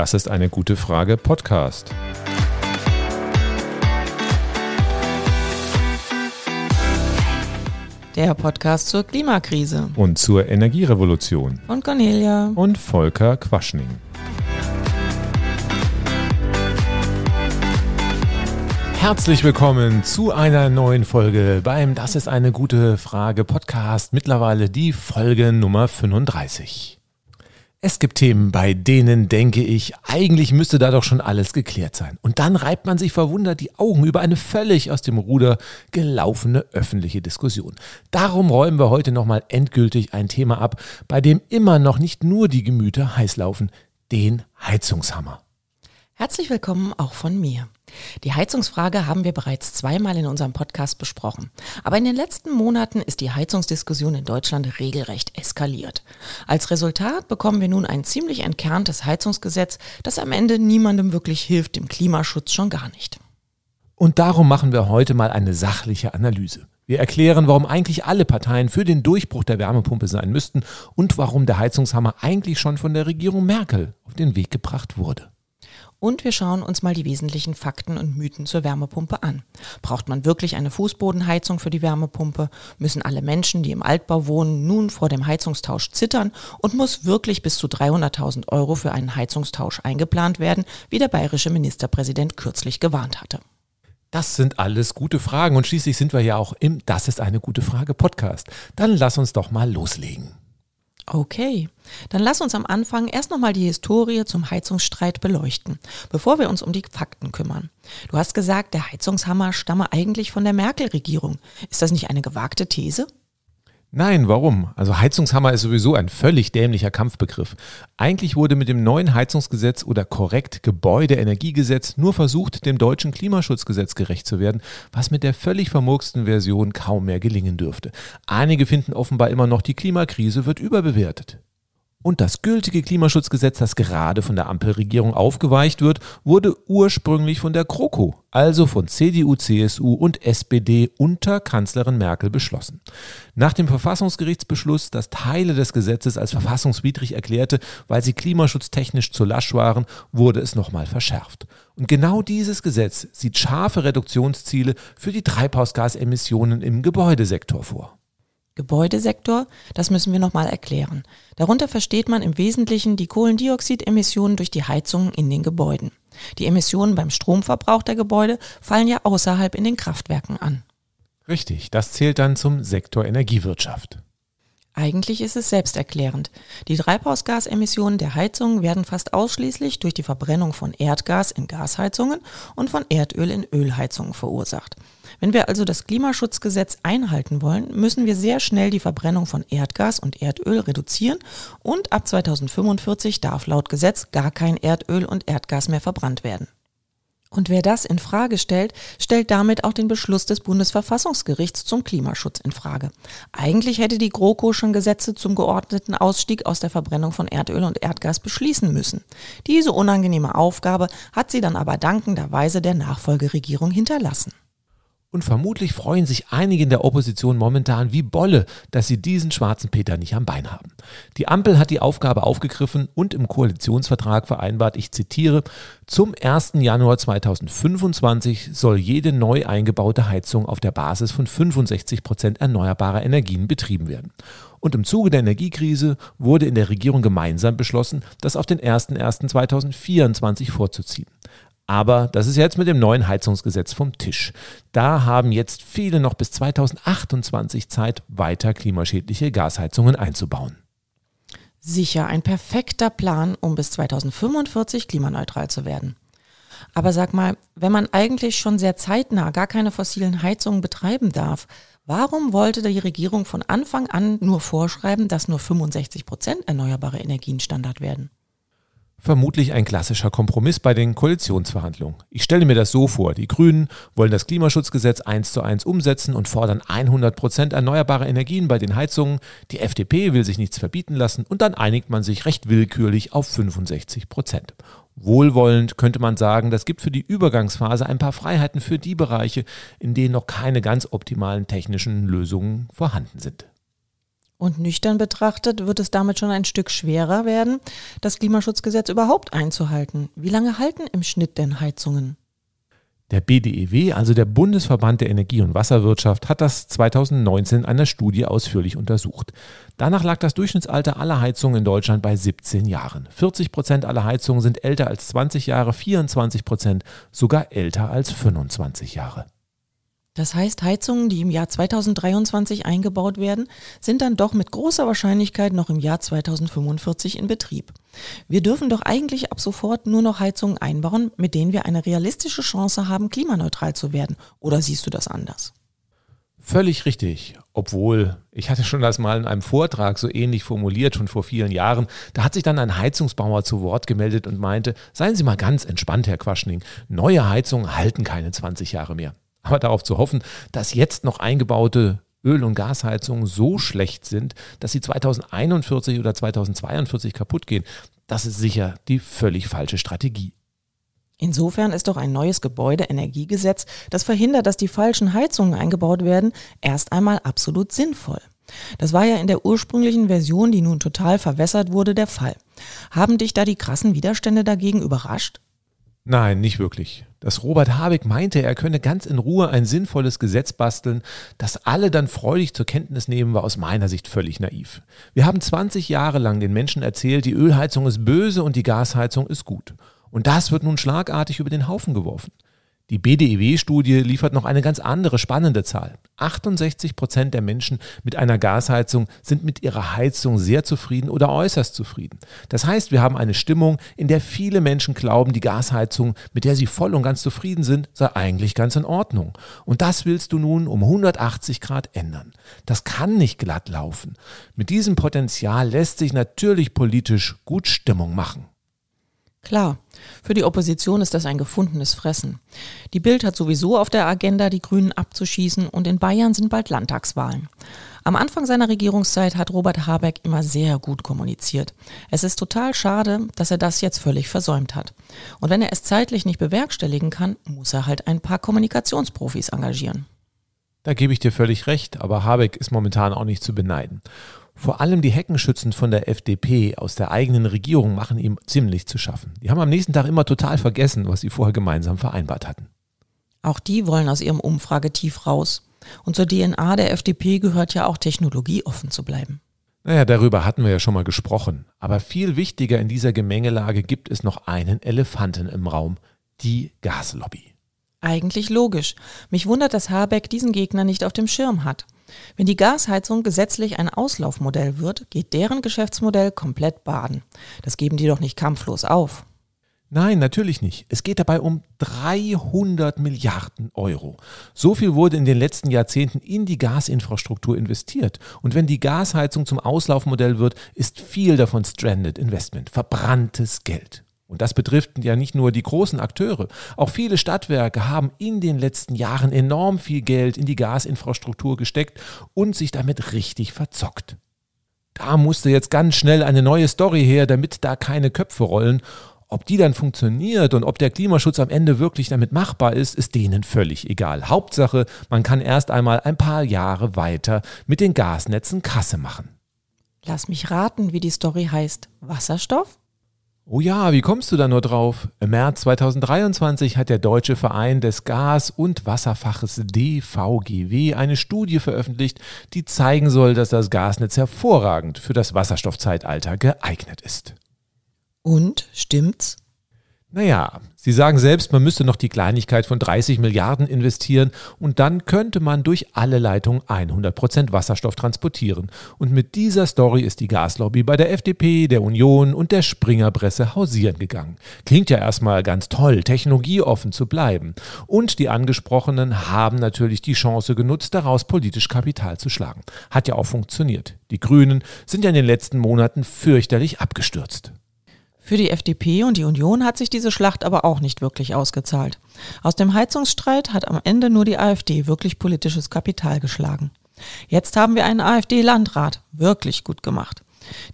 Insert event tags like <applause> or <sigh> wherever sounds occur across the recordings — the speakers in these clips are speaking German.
Das ist eine gute Frage Podcast. Der Podcast zur Klimakrise. Und zur Energierevolution. Und Cornelia. Und Volker Quaschning. Herzlich willkommen zu einer neuen Folge beim Das ist eine gute Frage Podcast. Mittlerweile die Folge Nummer 35. Es gibt Themen, bei denen denke ich, eigentlich müsste da doch schon alles geklärt sein. Und dann reibt man sich verwundert die Augen über eine völlig aus dem Ruder gelaufene öffentliche Diskussion. Darum räumen wir heute nochmal endgültig ein Thema ab, bei dem immer noch nicht nur die Gemüter heiß laufen, den Heizungshammer. Herzlich willkommen auch von mir. Die Heizungsfrage haben wir bereits zweimal in unserem Podcast besprochen. Aber in den letzten Monaten ist die Heizungsdiskussion in Deutschland regelrecht eskaliert. Als Resultat bekommen wir nun ein ziemlich entkerntes Heizungsgesetz, das am Ende niemandem wirklich hilft, dem Klimaschutz schon gar nicht. Und darum machen wir heute mal eine sachliche Analyse. Wir erklären, warum eigentlich alle Parteien für den Durchbruch der Wärmepumpe sein müssten und warum der Heizungshammer eigentlich schon von der Regierung Merkel auf den Weg gebracht wurde. Und wir schauen uns mal die wesentlichen Fakten und Mythen zur Wärmepumpe an. Braucht man wirklich eine Fußbodenheizung für die Wärmepumpe? Müssen alle Menschen, die im Altbau wohnen, nun vor dem Heizungstausch zittern? Und muss wirklich bis zu 300.000 Euro für einen Heizungstausch eingeplant werden, wie der bayerische Ministerpräsident kürzlich gewarnt hatte? Das sind alles gute Fragen und schließlich sind wir ja auch im Das ist eine gute Frage Podcast. Dann lass uns doch mal loslegen. Okay, dann lass uns am Anfang erst nochmal die Historie zum Heizungsstreit beleuchten, bevor wir uns um die Fakten kümmern. Du hast gesagt, der Heizungshammer stamme eigentlich von der Merkel-Regierung. Ist das nicht eine gewagte These? Nein, warum? Also Heizungshammer ist sowieso ein völlig dämlicher Kampfbegriff. Eigentlich wurde mit dem neuen Heizungsgesetz oder korrekt Gebäudeenergiegesetz nur versucht, dem deutschen Klimaschutzgesetz gerecht zu werden, was mit der völlig vermurksten Version kaum mehr gelingen dürfte. Einige finden offenbar immer noch, die Klimakrise wird überbewertet. Und das gültige Klimaschutzgesetz, das gerade von der Ampelregierung aufgeweicht wird, wurde ursprünglich von der GroKo, also von CDU, CSU und SPD unter Kanzlerin Merkel beschlossen. Nach dem Verfassungsgerichtsbeschluss, das Teile des Gesetzes als verfassungswidrig erklärte, weil sie klimaschutztechnisch zu lasch waren, wurde es nochmal verschärft. Und genau dieses Gesetz sieht scharfe Reduktionsziele für die Treibhausgasemissionen im Gebäudesektor vor. Gebäudesektor, das müssen wir nochmal erklären. Darunter versteht man im Wesentlichen die Kohlendioxidemissionen durch die Heizungen in den Gebäuden. Die Emissionen beim Stromverbrauch der Gebäude fallen ja außerhalb in den Kraftwerken an. Richtig, das zählt dann zum Sektor Energiewirtschaft. Eigentlich ist es selbsterklärend. Die Treibhausgasemissionen der Heizungen werden fast ausschließlich durch die Verbrennung von Erdgas in Gasheizungen und von Erdöl in Ölheizungen verursacht. Wenn wir also das Klimaschutzgesetz einhalten wollen, müssen wir sehr schnell die Verbrennung von Erdgas und Erdöl reduzieren und ab 2045 darf laut Gesetz gar kein Erdöl und Erdgas mehr verbrannt werden. Und wer das in Frage stellt, stellt damit auch den Beschluss des Bundesverfassungsgerichts zum Klimaschutz in Frage. Eigentlich hätte die GroKo schon Gesetze zum geordneten Ausstieg aus der Verbrennung von Erdöl und Erdgas beschließen müssen. Diese unangenehme Aufgabe hat sie dann aber dankenderweise der Nachfolgeregierung hinterlassen. Und vermutlich freuen sich einige in der Opposition momentan wie Bolle, dass sie diesen schwarzen Peter nicht am Bein haben. Die Ampel hat die Aufgabe aufgegriffen und im Koalitionsvertrag vereinbart, ich zitiere, zum 1. Januar 2025 soll jede neu eingebaute Heizung auf der Basis von 65 Prozent erneuerbarer Energien betrieben werden. Und im Zuge der Energiekrise wurde in der Regierung gemeinsam beschlossen, das auf den 01.01.2024 vorzuziehen. Aber das ist jetzt mit dem neuen Heizungsgesetz vom Tisch. Da haben jetzt viele noch bis 2028 Zeit, weiter klimaschädliche Gasheizungen einzubauen. Sicher ein perfekter Plan, um bis 2045 klimaneutral zu werden. Aber sag mal, wenn man eigentlich schon sehr zeitnah gar keine fossilen Heizungen betreiben darf, warum wollte die Regierung von Anfang an nur vorschreiben, dass nur 65 Prozent erneuerbare Energien Standard werden? Vermutlich ein klassischer Kompromiss bei den Koalitionsverhandlungen. Ich stelle mir das so vor, die Grünen wollen das Klimaschutzgesetz eins zu eins umsetzen und fordern 100 Prozent erneuerbare Energien bei den Heizungen. Die FDP will sich nichts verbieten lassen und dann einigt man sich recht willkürlich auf 65 Prozent. Wohlwollend könnte man sagen, das gibt für die Übergangsphase ein paar Freiheiten für die Bereiche, in denen noch keine ganz optimalen technischen Lösungen vorhanden sind. Und nüchtern betrachtet wird es damit schon ein Stück schwerer werden, das Klimaschutzgesetz überhaupt einzuhalten. Wie lange halten im Schnitt denn Heizungen? Der BDEW, also der Bundesverband der Energie- und Wasserwirtschaft, hat das 2019 in einer Studie ausführlich untersucht. Danach lag das Durchschnittsalter aller Heizungen in Deutschland bei 17 Jahren. 40 Prozent aller Heizungen sind älter als 20 Jahre, 24 Prozent sogar älter als 25 Jahre. Das heißt, Heizungen, die im Jahr 2023 eingebaut werden, sind dann doch mit großer Wahrscheinlichkeit noch im Jahr 2045 in Betrieb. Wir dürfen doch eigentlich ab sofort nur noch Heizungen einbauen, mit denen wir eine realistische Chance haben, klimaneutral zu werden. Oder siehst du das anders? Völlig richtig. Obwohl, ich hatte schon das mal in einem Vortrag so ähnlich formuliert, schon vor vielen Jahren. Da hat sich dann ein Heizungsbauer zu Wort gemeldet und meinte, seien Sie mal ganz entspannt, Herr Quaschning, neue Heizungen halten keine 20 Jahre mehr. Aber darauf zu hoffen, dass jetzt noch eingebaute Öl- und Gasheizungen so schlecht sind, dass sie 2041 oder 2042 kaputt gehen, das ist sicher die völlig falsche Strategie. Insofern ist doch ein neues Gebäudeenergiegesetz, das verhindert, dass die falschen Heizungen eingebaut werden, erst einmal absolut sinnvoll. Das war ja in der ursprünglichen Version, die nun total verwässert wurde, der Fall. Haben dich da die krassen Widerstände dagegen überrascht? Nein, nicht wirklich. Dass Robert Habeck meinte, er könne ganz in Ruhe ein sinnvolles Gesetz basteln, das alle dann freudig zur Kenntnis nehmen, war aus meiner Sicht völlig naiv. Wir haben 20 Jahre lang den Menschen erzählt, die Ölheizung ist böse und die Gasheizung ist gut. Und das wird nun schlagartig über den Haufen geworfen. Die BDEW-Studie liefert noch eine ganz andere spannende Zahl. 68 Prozent der Menschen mit einer Gasheizung sind mit ihrer Heizung sehr zufrieden oder äußerst zufrieden. Das heißt, wir haben eine Stimmung, in der viele Menschen glauben, die Gasheizung, mit der sie voll und ganz zufrieden sind, sei eigentlich ganz in Ordnung. Und das willst du nun um 180 Grad ändern. Das kann nicht glatt laufen. Mit diesem Potenzial lässt sich natürlich politisch gut Stimmung machen. Klar, für die Opposition ist das ein gefundenes Fressen. Die Bild hat sowieso auf der Agenda, die Grünen abzuschießen und in Bayern sind bald Landtagswahlen. Am Anfang seiner Regierungszeit hat Robert Habeck immer sehr gut kommuniziert. Es ist total schade, dass er das jetzt völlig versäumt hat. Und wenn er es zeitlich nicht bewerkstelligen kann, muss er halt ein paar Kommunikationsprofis engagieren. Da gebe ich dir völlig recht, aber Habeck ist momentan auch nicht zu beneiden. Vor allem die Heckenschützen von der FDP aus der eigenen Regierung machen ihm ziemlich zu schaffen. Die haben am nächsten Tag immer total vergessen, was sie vorher gemeinsam vereinbart hatten. Auch die wollen aus ihrem Umfragetief raus. Und zur DNA der FDP gehört ja auch technologieoffen zu bleiben. Naja, darüber hatten wir ja schon mal gesprochen. Aber viel wichtiger in dieser Gemengelage gibt es noch einen Elefanten im Raum, die Gaslobby. Eigentlich logisch. Mich wundert, dass Habeck diesen Gegner nicht auf dem Schirm hat. Wenn die Gasheizung gesetzlich ein Auslaufmodell wird, geht deren Geschäftsmodell komplett baden. Das geben die doch nicht kampflos auf. Nein, natürlich nicht. Es geht dabei um 300 Milliarden Euro. So viel wurde in den letzten Jahrzehnten in die Gasinfrastruktur investiert. Und wenn die Gasheizung zum Auslaufmodell wird, ist viel davon Stranded Investment, verbranntes Geld. Und das betrifft ja nicht nur die großen Akteure. Auch viele Stadtwerke haben in den letzten Jahren enorm viel Geld in die Gasinfrastruktur gesteckt und sich damit richtig verzockt. Da musste jetzt ganz schnell eine neue Story her, damit da keine Köpfe rollen. Ob die dann funktioniert und ob der Klimaschutz am Ende wirklich damit machbar ist, ist denen völlig egal. Hauptsache, man kann erst einmal ein paar Jahre weiter mit den Gasnetzen Kasse machen. Lass mich raten, wie die Story heißt. Wasserstoff? Oh ja, wie kommst du da nur drauf? Im März 2023 hat der Deutsche Verein des Gas- und Wasserfaches DVGW eine Studie veröffentlicht, die zeigen soll, dass das Gasnetz hervorragend für das Wasserstoffzeitalter geeignet ist. Und stimmt's? Naja, Sie sagen selbst, man müsste noch die Kleinigkeit von 30 Milliarden investieren und dann könnte man durch alle Leitungen 100 Prozent Wasserstoff transportieren. Und mit dieser Story ist die Gaslobby bei der FDP, der Union und der Springerpresse hausieren gegangen. Klingt ja erstmal ganz toll, technologieoffen zu bleiben. Und die Angesprochenen haben natürlich die Chance genutzt, daraus politisch Kapital zu schlagen. Hat ja auch funktioniert. Die Grünen sind ja in den letzten Monaten fürchterlich abgestürzt. Für die FDP und die Union hat sich diese Schlacht aber auch nicht wirklich ausgezahlt. Aus dem Heizungsstreit hat am Ende nur die AfD wirklich politisches Kapital geschlagen. Jetzt haben wir einen AfD-Landrat. Wirklich gut gemacht.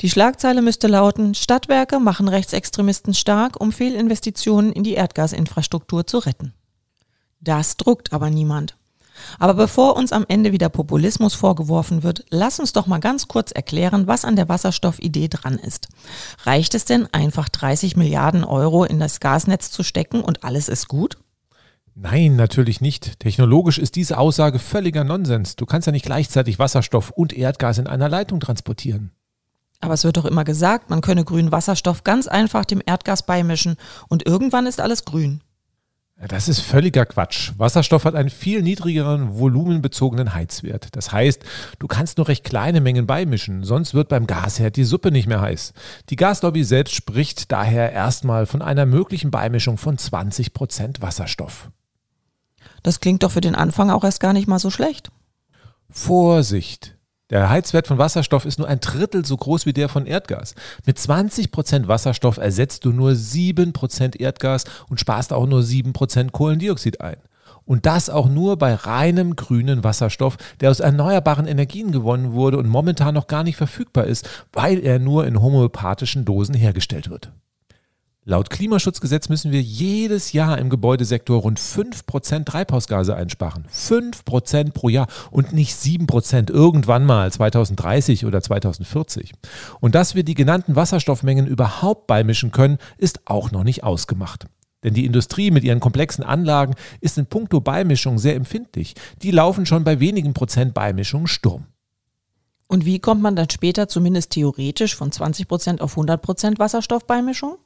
Die Schlagzeile müsste lauten, Stadtwerke machen Rechtsextremisten stark, um Fehlinvestitionen in die Erdgasinfrastruktur zu retten. Das druckt aber niemand. Aber bevor uns am Ende wieder Populismus vorgeworfen wird, lass uns doch mal ganz kurz erklären, was an der Wasserstoffidee dran ist. Reicht es denn einfach 30 Milliarden Euro in das Gasnetz zu stecken und alles ist gut? Nein, natürlich nicht. Technologisch ist diese Aussage völliger Nonsens. Du kannst ja nicht gleichzeitig Wasserstoff und Erdgas in einer Leitung transportieren. Aber es wird doch immer gesagt, man könne grünen Wasserstoff ganz einfach dem Erdgas beimischen und irgendwann ist alles grün. Das ist völliger Quatsch. Wasserstoff hat einen viel niedrigeren volumenbezogenen Heizwert. Das heißt, du kannst nur recht kleine Mengen beimischen, sonst wird beim Gasherd die Suppe nicht mehr heiß. Die Gaslobby selbst spricht daher erstmal von einer möglichen Beimischung von 20 Prozent Wasserstoff. Das klingt doch für den Anfang auch erst gar nicht mal so schlecht. Vorsicht! Der Heizwert von Wasserstoff ist nur ein Drittel so groß wie der von Erdgas. Mit 20% Wasserstoff ersetzt du nur 7% Erdgas und sparst auch nur 7% Kohlendioxid ein. Und das auch nur bei reinem grünen Wasserstoff, der aus erneuerbaren Energien gewonnen wurde und momentan noch gar nicht verfügbar ist, weil er nur in homöopathischen Dosen hergestellt wird. Laut Klimaschutzgesetz müssen wir jedes Jahr im Gebäudesektor rund 5% Treibhausgase einsparen. 5% pro Jahr und nicht 7% irgendwann mal 2030 oder 2040. Und dass wir die genannten Wasserstoffmengen überhaupt beimischen können, ist auch noch nicht ausgemacht. Denn die Industrie mit ihren komplexen Anlagen ist in puncto Beimischung sehr empfindlich. Die laufen schon bei wenigen Prozent Beimischung Sturm. Und wie kommt man dann später zumindest theoretisch von 20% auf 100% Wasserstoffbeimischung?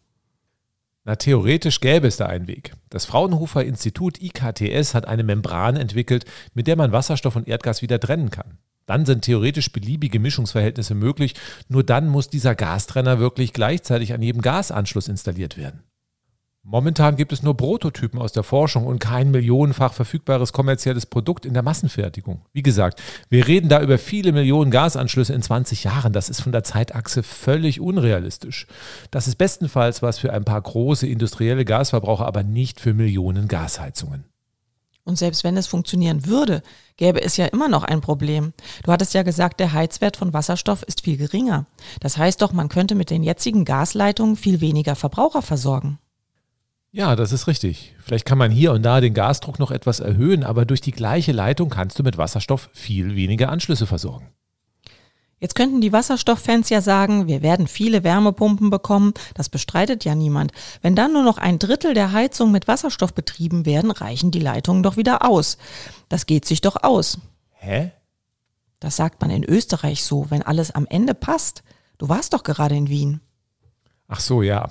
Na, theoretisch gäbe es da einen Weg. Das Fraunhofer Institut IKTS hat eine Membran entwickelt, mit der man Wasserstoff und Erdgas wieder trennen kann. Dann sind theoretisch beliebige Mischungsverhältnisse möglich, nur dann muss dieser Gastrenner wirklich gleichzeitig an jedem Gasanschluss installiert werden. Momentan gibt es nur Prototypen aus der Forschung und kein millionenfach verfügbares kommerzielles Produkt in der Massenfertigung. Wie gesagt, wir reden da über viele Millionen Gasanschlüsse in 20 Jahren. Das ist von der Zeitachse völlig unrealistisch. Das ist bestenfalls was für ein paar große industrielle Gasverbraucher, aber nicht für Millionen Gasheizungen. Und selbst wenn es funktionieren würde, gäbe es ja immer noch ein Problem. Du hattest ja gesagt, der Heizwert von Wasserstoff ist viel geringer. Das heißt doch, man könnte mit den jetzigen Gasleitungen viel weniger Verbraucher versorgen. Ja, das ist richtig. Vielleicht kann man hier und da den Gasdruck noch etwas erhöhen, aber durch die gleiche Leitung kannst du mit Wasserstoff viel weniger Anschlüsse versorgen. Jetzt könnten die Wasserstofffans ja sagen, wir werden viele Wärmepumpen bekommen. Das bestreitet ja niemand. Wenn dann nur noch ein Drittel der Heizung mit Wasserstoff betrieben werden, reichen die Leitungen doch wieder aus. Das geht sich doch aus. Hä? Das sagt man in Österreich so, wenn alles am Ende passt. Du warst doch gerade in Wien. Ach so, ja.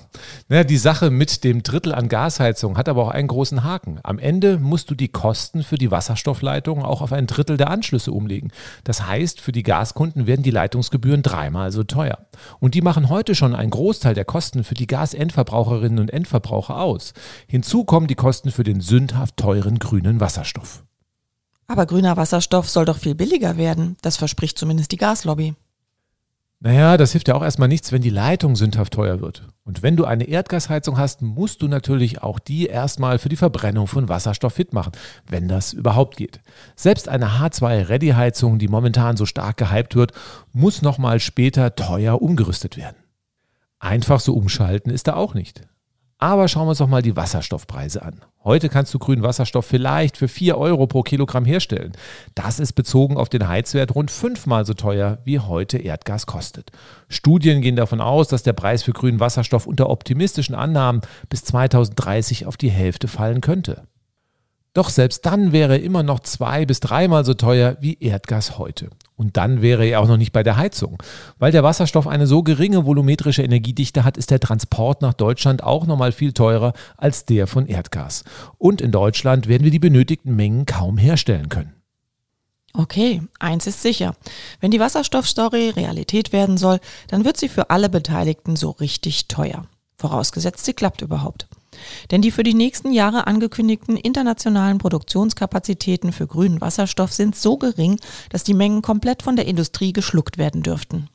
Naja, die Sache mit dem Drittel an Gasheizung hat aber auch einen großen Haken. Am Ende musst du die Kosten für die Wasserstoffleitung auch auf ein Drittel der Anschlüsse umlegen. Das heißt, für die Gaskunden werden die Leitungsgebühren dreimal so teuer. Und die machen heute schon einen Großteil der Kosten für die Gasendverbraucherinnen und Endverbraucher aus. Hinzu kommen die Kosten für den sündhaft teuren grünen Wasserstoff. Aber grüner Wasserstoff soll doch viel billiger werden. Das verspricht zumindest die Gaslobby. Naja, das hilft ja auch erstmal nichts, wenn die Leitung sündhaft teuer wird. Und wenn du eine Erdgasheizung hast, musst du natürlich auch die erstmal für die Verbrennung von Wasserstoff fit machen, wenn das überhaupt geht. Selbst eine H2-Ready-Heizung, die momentan so stark gehypt wird, muss nochmal später teuer umgerüstet werden. Einfach so umschalten ist da auch nicht. Aber schauen wir uns doch mal die Wasserstoffpreise an. Heute kannst du grünen Wasserstoff vielleicht für 4 Euro pro Kilogramm herstellen. Das ist bezogen auf den Heizwert rund fünfmal so teuer, wie heute Erdgas kostet. Studien gehen davon aus, dass der Preis für grünen Wasserstoff unter optimistischen Annahmen bis 2030 auf die Hälfte fallen könnte. Doch selbst dann wäre er immer noch zwei bis dreimal so teuer wie Erdgas heute. Und dann wäre er auch noch nicht bei der Heizung. Weil der Wasserstoff eine so geringe volumetrische Energiedichte hat, ist der Transport nach Deutschland auch nochmal viel teurer als der von Erdgas. Und in Deutschland werden wir die benötigten Mengen kaum herstellen können. Okay, eins ist sicher. Wenn die Wasserstoffstory Realität werden soll, dann wird sie für alle Beteiligten so richtig teuer. Vorausgesetzt, sie klappt überhaupt. Denn die für die nächsten Jahre angekündigten internationalen Produktionskapazitäten für grünen Wasserstoff sind so gering, dass die Mengen komplett von der Industrie geschluckt werden dürften.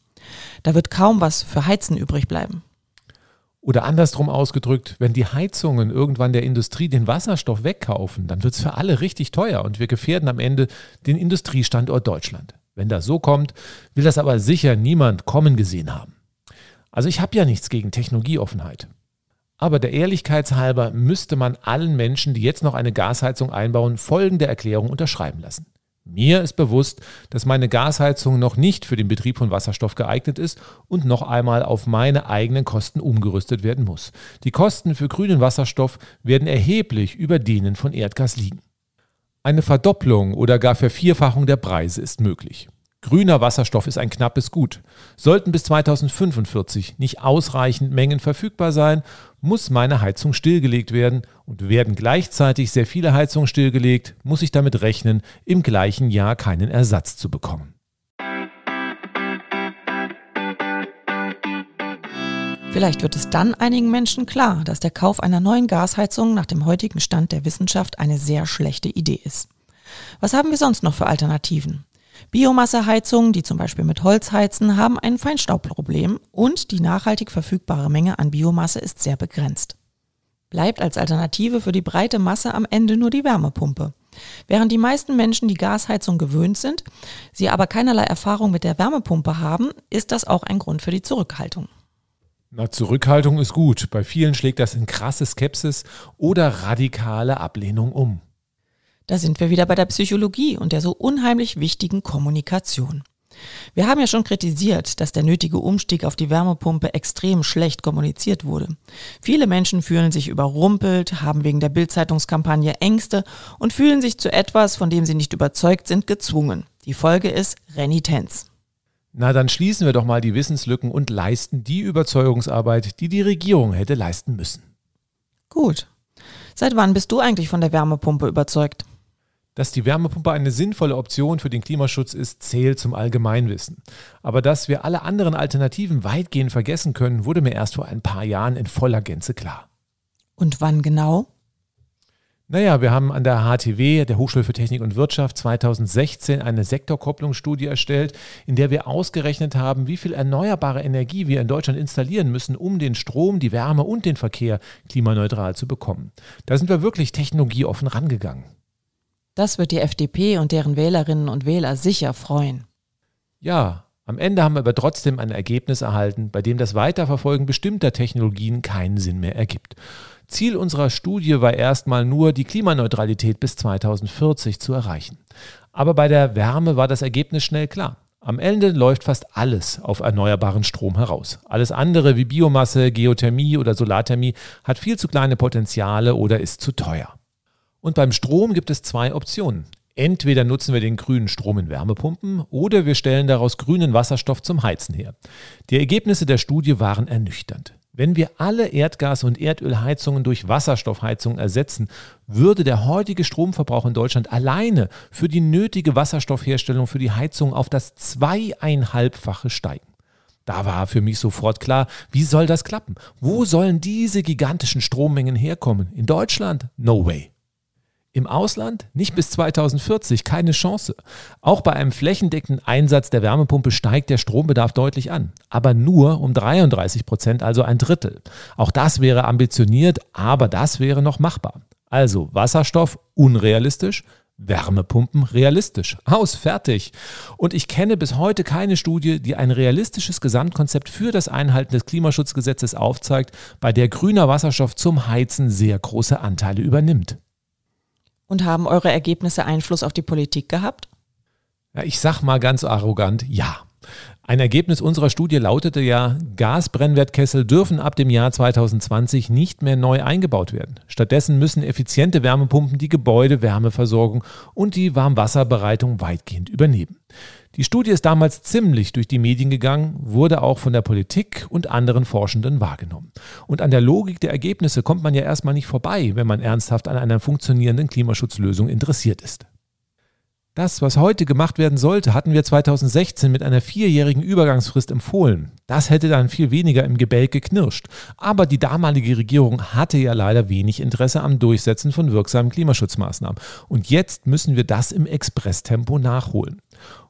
Da wird kaum was für Heizen übrig bleiben. Oder andersrum ausgedrückt, wenn die Heizungen irgendwann der Industrie den Wasserstoff wegkaufen, dann wird es für alle richtig teuer und wir gefährden am Ende den Industriestandort Deutschland. Wenn das so kommt, will das aber sicher niemand kommen gesehen haben. Also ich habe ja nichts gegen Technologieoffenheit. Aber der Ehrlichkeitshalber müsste man allen Menschen, die jetzt noch eine Gasheizung einbauen, folgende Erklärung unterschreiben lassen. Mir ist bewusst, dass meine Gasheizung noch nicht für den Betrieb von Wasserstoff geeignet ist und noch einmal auf meine eigenen Kosten umgerüstet werden muss. Die Kosten für grünen Wasserstoff werden erheblich über denen von Erdgas liegen. Eine Verdopplung oder gar Vervierfachung der Preise ist möglich. Grüner Wasserstoff ist ein knappes Gut. Sollten bis 2045 nicht ausreichend Mengen verfügbar sein, muss meine Heizung stillgelegt werden und werden gleichzeitig sehr viele Heizungen stillgelegt, muss ich damit rechnen, im gleichen Jahr keinen Ersatz zu bekommen. Vielleicht wird es dann einigen Menschen klar, dass der Kauf einer neuen Gasheizung nach dem heutigen Stand der Wissenschaft eine sehr schlechte Idee ist. Was haben wir sonst noch für Alternativen? Biomasseheizungen, die zum Beispiel mit Holz heizen, haben ein Feinstaubproblem und die nachhaltig verfügbare Menge an Biomasse ist sehr begrenzt. Bleibt als Alternative für die breite Masse am Ende nur die Wärmepumpe. Während die meisten Menschen die Gasheizung gewöhnt sind, sie aber keinerlei Erfahrung mit der Wärmepumpe haben, ist das auch ein Grund für die Zurückhaltung. Na, Zurückhaltung ist gut. Bei vielen schlägt das in krasse Skepsis oder radikale Ablehnung um. Da sind wir wieder bei der Psychologie und der so unheimlich wichtigen Kommunikation. Wir haben ja schon kritisiert, dass der nötige Umstieg auf die Wärmepumpe extrem schlecht kommuniziert wurde. Viele Menschen fühlen sich überrumpelt, haben wegen der Bildzeitungskampagne Ängste und fühlen sich zu etwas, von dem sie nicht überzeugt sind, gezwungen. Die Folge ist Renitenz. Na, dann schließen wir doch mal die Wissenslücken und leisten die Überzeugungsarbeit, die die Regierung hätte leisten müssen. Gut. Seit wann bist du eigentlich von der Wärmepumpe überzeugt? Dass die Wärmepumpe eine sinnvolle Option für den Klimaschutz ist, zählt zum Allgemeinwissen. Aber dass wir alle anderen Alternativen weitgehend vergessen können, wurde mir erst vor ein paar Jahren in voller Gänze klar. Und wann genau? Naja, wir haben an der HTW, der Hochschule für Technik und Wirtschaft, 2016 eine Sektorkopplungsstudie erstellt, in der wir ausgerechnet haben, wie viel erneuerbare Energie wir in Deutschland installieren müssen, um den Strom, die Wärme und den Verkehr klimaneutral zu bekommen. Da sind wir wirklich technologieoffen rangegangen. Das wird die FDP und deren Wählerinnen und Wähler sicher freuen. Ja, am Ende haben wir aber trotzdem ein Ergebnis erhalten, bei dem das Weiterverfolgen bestimmter Technologien keinen Sinn mehr ergibt. Ziel unserer Studie war erstmal nur, die Klimaneutralität bis 2040 zu erreichen. Aber bei der Wärme war das Ergebnis schnell klar. Am Ende läuft fast alles auf erneuerbaren Strom heraus. Alles andere wie Biomasse, Geothermie oder Solarthermie hat viel zu kleine Potenziale oder ist zu teuer. Und beim Strom gibt es zwei Optionen. Entweder nutzen wir den grünen Strom in Wärmepumpen oder wir stellen daraus grünen Wasserstoff zum Heizen her. Die Ergebnisse der Studie waren ernüchternd. Wenn wir alle Erdgas- und Erdölheizungen durch Wasserstoffheizungen ersetzen, würde der heutige Stromverbrauch in Deutschland alleine für die nötige Wasserstoffherstellung für die Heizung auf das zweieinhalbfache steigen. Da war für mich sofort klar, wie soll das klappen? Wo sollen diese gigantischen Strommengen herkommen? In Deutschland? No way. Im Ausland nicht bis 2040, keine Chance. Auch bei einem flächendeckenden Einsatz der Wärmepumpe steigt der Strombedarf deutlich an, aber nur um 33 Prozent, also ein Drittel. Auch das wäre ambitioniert, aber das wäre noch machbar. Also Wasserstoff unrealistisch, Wärmepumpen realistisch. Aus, fertig. Und ich kenne bis heute keine Studie, die ein realistisches Gesamtkonzept für das Einhalten des Klimaschutzgesetzes aufzeigt, bei der grüner Wasserstoff zum Heizen sehr große Anteile übernimmt. Und haben eure Ergebnisse Einfluss auf die Politik gehabt? Ja, ich sag mal ganz arrogant, ja. Ein Ergebnis unserer Studie lautete ja, Gasbrennwertkessel dürfen ab dem Jahr 2020 nicht mehr neu eingebaut werden. Stattdessen müssen effiziente Wärmepumpen die Gebäudewärmeversorgung und die Warmwasserbereitung weitgehend übernehmen. Die Studie ist damals ziemlich durch die Medien gegangen, wurde auch von der Politik und anderen Forschenden wahrgenommen. Und an der Logik der Ergebnisse kommt man ja erstmal nicht vorbei, wenn man ernsthaft an einer funktionierenden Klimaschutzlösung interessiert ist. Das, was heute gemacht werden sollte, hatten wir 2016 mit einer vierjährigen Übergangsfrist empfohlen. Das hätte dann viel weniger im Gebälk geknirscht. Aber die damalige Regierung hatte ja leider wenig Interesse am Durchsetzen von wirksamen Klimaschutzmaßnahmen. Und jetzt müssen wir das im Expresstempo nachholen.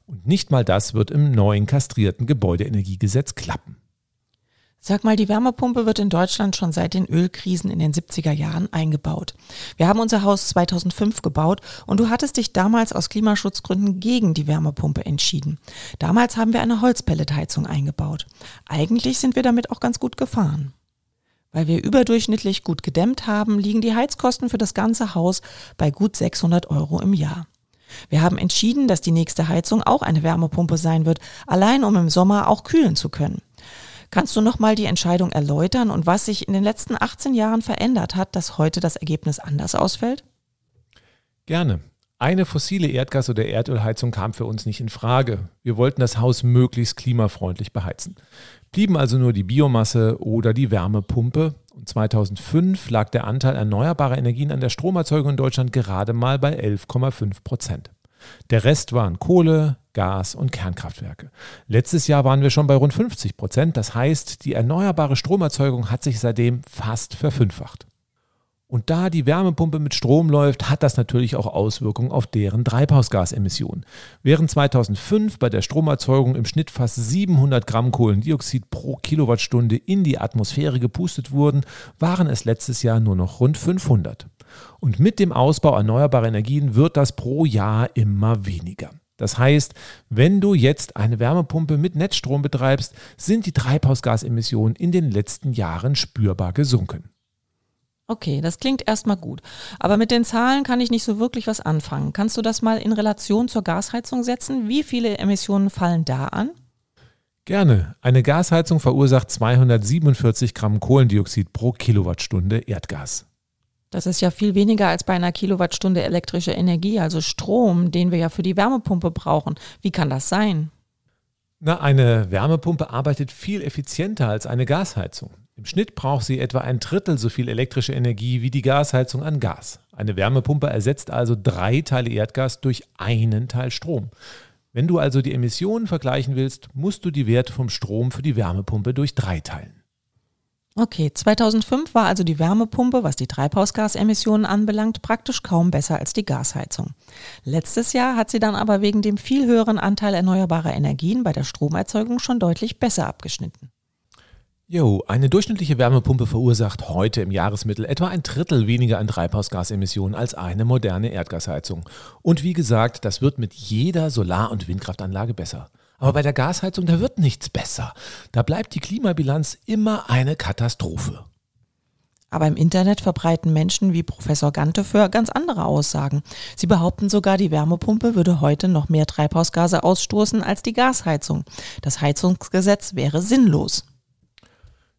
Und nicht mal das wird im neuen kastrierten Gebäudeenergiegesetz klappen. Sag mal, die Wärmepumpe wird in Deutschland schon seit den Ölkrisen in den 70er Jahren eingebaut. Wir haben unser Haus 2005 gebaut und du hattest dich damals aus Klimaschutzgründen gegen die Wärmepumpe entschieden. Damals haben wir eine Holzpelletheizung eingebaut. Eigentlich sind wir damit auch ganz gut gefahren. Weil wir überdurchschnittlich gut gedämmt haben, liegen die Heizkosten für das ganze Haus bei gut 600 Euro im Jahr. Wir haben entschieden, dass die nächste Heizung auch eine Wärmepumpe sein wird, allein um im Sommer auch kühlen zu können. Kannst du nochmal die Entscheidung erläutern und was sich in den letzten 18 Jahren verändert hat, dass heute das Ergebnis anders ausfällt? Gerne. Eine fossile Erdgas- oder Erdölheizung kam für uns nicht in Frage. Wir wollten das Haus möglichst klimafreundlich beheizen. Blieben also nur die Biomasse oder die Wärmepumpe. Und 2005 lag der Anteil erneuerbarer Energien an der Stromerzeugung in Deutschland gerade mal bei 11,5 Prozent. Der Rest waren Kohle, Gas und Kernkraftwerke. Letztes Jahr waren wir schon bei rund 50 Prozent. Das heißt, die erneuerbare Stromerzeugung hat sich seitdem fast verfünffacht. Und da die Wärmepumpe mit Strom läuft, hat das natürlich auch Auswirkungen auf deren Treibhausgasemissionen. Während 2005 bei der Stromerzeugung im Schnitt fast 700 Gramm Kohlendioxid pro Kilowattstunde in die Atmosphäre gepustet wurden, waren es letztes Jahr nur noch rund 500. Und mit dem Ausbau erneuerbarer Energien wird das pro Jahr immer weniger. Das heißt, wenn du jetzt eine Wärmepumpe mit Netzstrom betreibst, sind die Treibhausgasemissionen in den letzten Jahren spürbar gesunken. Okay, das klingt erstmal gut. Aber mit den Zahlen kann ich nicht so wirklich was anfangen. Kannst du das mal in Relation zur Gasheizung setzen? Wie viele Emissionen fallen da an? Gerne. Eine Gasheizung verursacht 247 Gramm Kohlendioxid pro Kilowattstunde Erdgas. Das ist ja viel weniger als bei einer Kilowattstunde elektrische Energie, also Strom, den wir ja für die Wärmepumpe brauchen. Wie kann das sein? Na, eine Wärmepumpe arbeitet viel effizienter als eine Gasheizung. Im Schnitt braucht sie etwa ein Drittel so viel elektrische Energie wie die Gasheizung an Gas. Eine Wärmepumpe ersetzt also drei Teile Erdgas durch einen Teil Strom. Wenn du also die Emissionen vergleichen willst, musst du die Werte vom Strom für die Wärmepumpe durch drei teilen. Okay, 2005 war also die Wärmepumpe, was die Treibhausgasemissionen anbelangt, praktisch kaum besser als die Gasheizung. Letztes Jahr hat sie dann aber wegen dem viel höheren Anteil erneuerbarer Energien bei der Stromerzeugung schon deutlich besser abgeschnitten. Jo, eine durchschnittliche Wärmepumpe verursacht heute im Jahresmittel etwa ein Drittel weniger an Treibhausgasemissionen als eine moderne Erdgasheizung. Und wie gesagt, das wird mit jeder Solar- und Windkraftanlage besser. Aber bei der Gasheizung, da wird nichts besser. Da bleibt die Klimabilanz immer eine Katastrophe. Aber im Internet verbreiten Menschen wie Professor Ganteföhr ganz andere Aussagen. Sie behaupten sogar, die Wärmepumpe würde heute noch mehr Treibhausgase ausstoßen als die Gasheizung. Das Heizungsgesetz wäre sinnlos.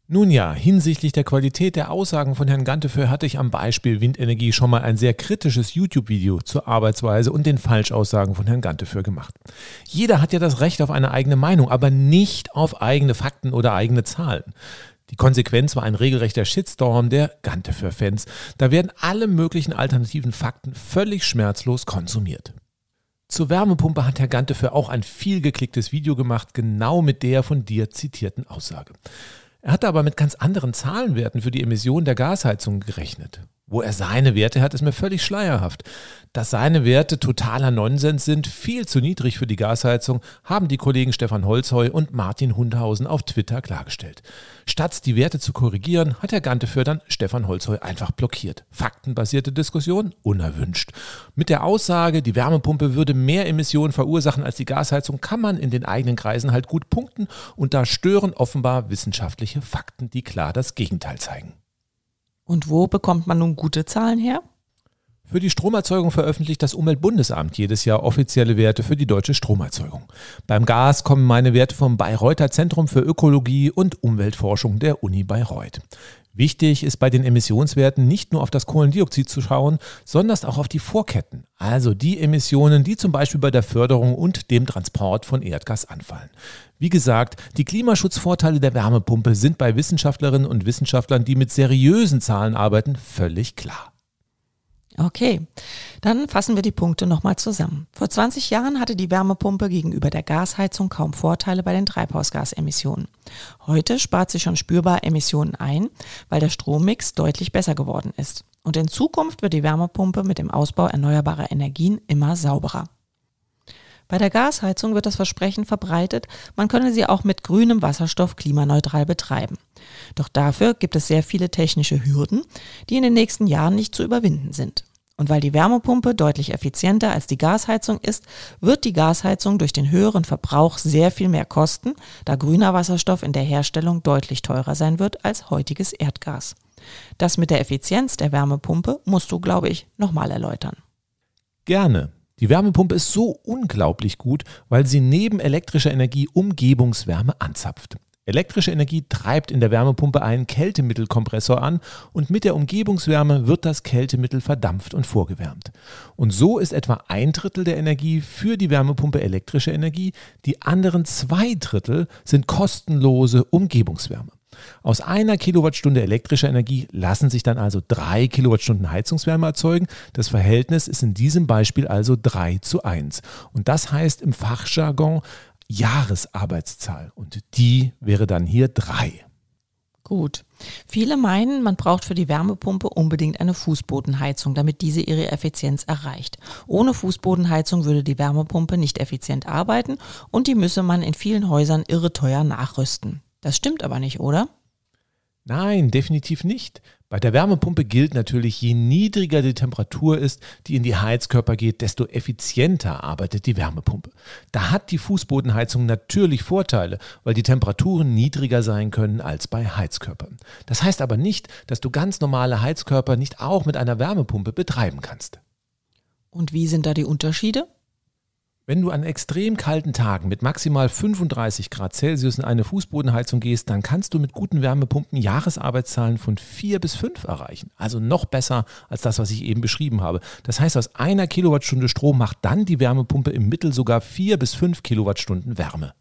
Nun ja, hinsichtlich der Qualität der Aussagen von Herrn Ganteföhr hatte ich am Beispiel Windenergie schon mal ein sehr kritisches YouTube-Video zur Arbeitsweise und den Falschaussagen von Herrn Ganteföhr gemacht. Jeder hat ja das Recht auf eine eigene Meinung, aber nicht auf eigene Fakten oder eigene Zahlen. Die Konsequenz war ein regelrechter Shitstorm der Ganteföhr-Fans. Da werden alle möglichen alternativen Fakten völlig schmerzlos konsumiert. Zur Wärmepumpe hat Herr Ganteföhr auch ein viel geklicktes Video gemacht, genau mit der von dir zitierten Aussage. Er hatte aber mit ganz anderen Zahlenwerten für die Emission der Gasheizung gerechnet. Wo er seine Werte hat, ist mir völlig schleierhaft. Dass seine Werte totaler Nonsens sind, viel zu niedrig für die Gasheizung, haben die Kollegen Stefan Holzheu und Martin Hundhausen auf Twitter klargestellt. Statt die Werte zu korrigieren, hat Herr Ganteföhr dann Stefan Holzheu einfach blockiert. Faktenbasierte Diskussion unerwünscht. Mit der Aussage, die Wärmepumpe würde mehr Emissionen verursachen als die Gasheizung, kann man in den eigenen Kreisen halt gut punkten und da stören offenbar wissenschaftliche Fakten, die klar das Gegenteil zeigen. Und wo bekommt man nun gute Zahlen her? Für die Stromerzeugung veröffentlicht das Umweltbundesamt jedes Jahr offizielle Werte für die deutsche Stromerzeugung. Beim Gas kommen meine Werte vom Bayreuther Zentrum für Ökologie und Umweltforschung der Uni Bayreuth. Wichtig ist bei den Emissionswerten nicht nur auf das Kohlendioxid zu schauen, sondern auch auf die Vorketten, also die Emissionen, die zum Beispiel bei der Förderung und dem Transport von Erdgas anfallen. Wie gesagt, die Klimaschutzvorteile der Wärmepumpe sind bei Wissenschaftlerinnen und Wissenschaftlern, die mit seriösen Zahlen arbeiten, völlig klar. Okay, dann fassen wir die Punkte nochmal zusammen. Vor 20 Jahren hatte die Wärmepumpe gegenüber der Gasheizung kaum Vorteile bei den Treibhausgasemissionen. Heute spart sie schon spürbar Emissionen ein, weil der Strommix deutlich besser geworden ist. Und in Zukunft wird die Wärmepumpe mit dem Ausbau erneuerbarer Energien immer sauberer. Bei der Gasheizung wird das Versprechen verbreitet, man könne sie auch mit grünem Wasserstoff klimaneutral betreiben. Doch dafür gibt es sehr viele technische Hürden, die in den nächsten Jahren nicht zu überwinden sind. Und weil die Wärmepumpe deutlich effizienter als die Gasheizung ist, wird die Gasheizung durch den höheren Verbrauch sehr viel mehr kosten, da grüner Wasserstoff in der Herstellung deutlich teurer sein wird als heutiges Erdgas. Das mit der Effizienz der Wärmepumpe musst du, glaube ich, nochmal erläutern. Gerne. Die Wärmepumpe ist so unglaublich gut, weil sie neben elektrischer Energie Umgebungswärme anzapft. Elektrische Energie treibt in der Wärmepumpe einen Kältemittelkompressor an und mit der Umgebungswärme wird das Kältemittel verdampft und vorgewärmt. Und so ist etwa ein Drittel der Energie für die Wärmepumpe elektrische Energie, die anderen zwei Drittel sind kostenlose Umgebungswärme. Aus einer Kilowattstunde elektrischer Energie lassen sich dann also drei Kilowattstunden Heizungswärme erzeugen. Das Verhältnis ist in diesem Beispiel also 3 zu 1. Und das heißt im Fachjargon Jahresarbeitszahl. Und die wäre dann hier 3. Gut. Viele meinen, man braucht für die Wärmepumpe unbedingt eine Fußbodenheizung, damit diese ihre Effizienz erreicht. Ohne Fußbodenheizung würde die Wärmepumpe nicht effizient arbeiten und die müsse man in vielen Häusern irre teuer nachrüsten. Das stimmt aber nicht, oder? Nein, definitiv nicht. Bei der Wärmepumpe gilt natürlich, je niedriger die Temperatur ist, die in die Heizkörper geht, desto effizienter arbeitet die Wärmepumpe. Da hat die Fußbodenheizung natürlich Vorteile, weil die Temperaturen niedriger sein können als bei Heizkörpern. Das heißt aber nicht, dass du ganz normale Heizkörper nicht auch mit einer Wärmepumpe betreiben kannst. Und wie sind da die Unterschiede? Wenn du an extrem kalten Tagen mit maximal 35 Grad Celsius in eine Fußbodenheizung gehst, dann kannst du mit guten Wärmepumpen Jahresarbeitszahlen von 4 bis 5 erreichen. Also noch besser als das, was ich eben beschrieben habe. Das heißt, aus einer Kilowattstunde Strom macht dann die Wärmepumpe im Mittel sogar 4 bis 5 Kilowattstunden Wärme.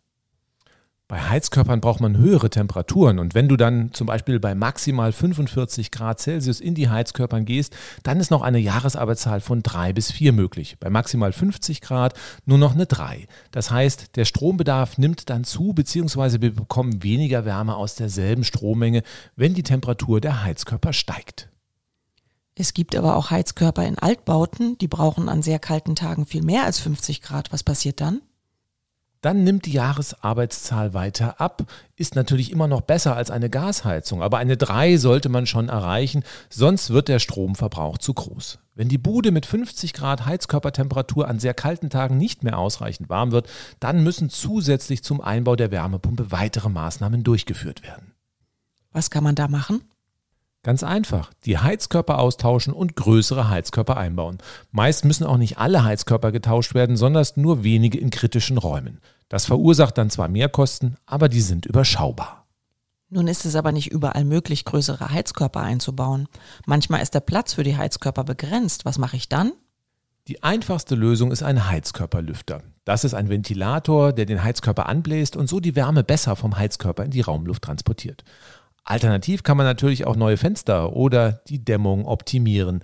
Bei Heizkörpern braucht man höhere Temperaturen und wenn du dann zum Beispiel bei maximal 45 Grad Celsius in die Heizkörpern gehst, dann ist noch eine Jahresarbeitszahl von 3 bis 4 möglich. Bei maximal 50 Grad nur noch eine 3. Das heißt, der Strombedarf nimmt dann zu, beziehungsweise wir bekommen weniger Wärme aus derselben Strommenge, wenn die Temperatur der Heizkörper steigt. Es gibt aber auch Heizkörper in Altbauten, die brauchen an sehr kalten Tagen viel mehr als 50 Grad. Was passiert dann? Dann nimmt die Jahresarbeitszahl weiter ab, ist natürlich immer noch besser als eine Gasheizung, aber eine 3 sollte man schon erreichen, sonst wird der Stromverbrauch zu groß. Wenn die Bude mit 50 Grad Heizkörpertemperatur an sehr kalten Tagen nicht mehr ausreichend warm wird, dann müssen zusätzlich zum Einbau der Wärmepumpe weitere Maßnahmen durchgeführt werden. Was kann man da machen? Ganz einfach, die Heizkörper austauschen und größere Heizkörper einbauen. Meist müssen auch nicht alle Heizkörper getauscht werden, sondern nur wenige in kritischen Räumen. Das verursacht dann zwar Mehrkosten, aber die sind überschaubar. Nun ist es aber nicht überall möglich, größere Heizkörper einzubauen. Manchmal ist der Platz für die Heizkörper begrenzt. Was mache ich dann? Die einfachste Lösung ist ein Heizkörperlüfter. Das ist ein Ventilator, der den Heizkörper anbläst und so die Wärme besser vom Heizkörper in die Raumluft transportiert. Alternativ kann man natürlich auch neue Fenster oder die Dämmung optimieren.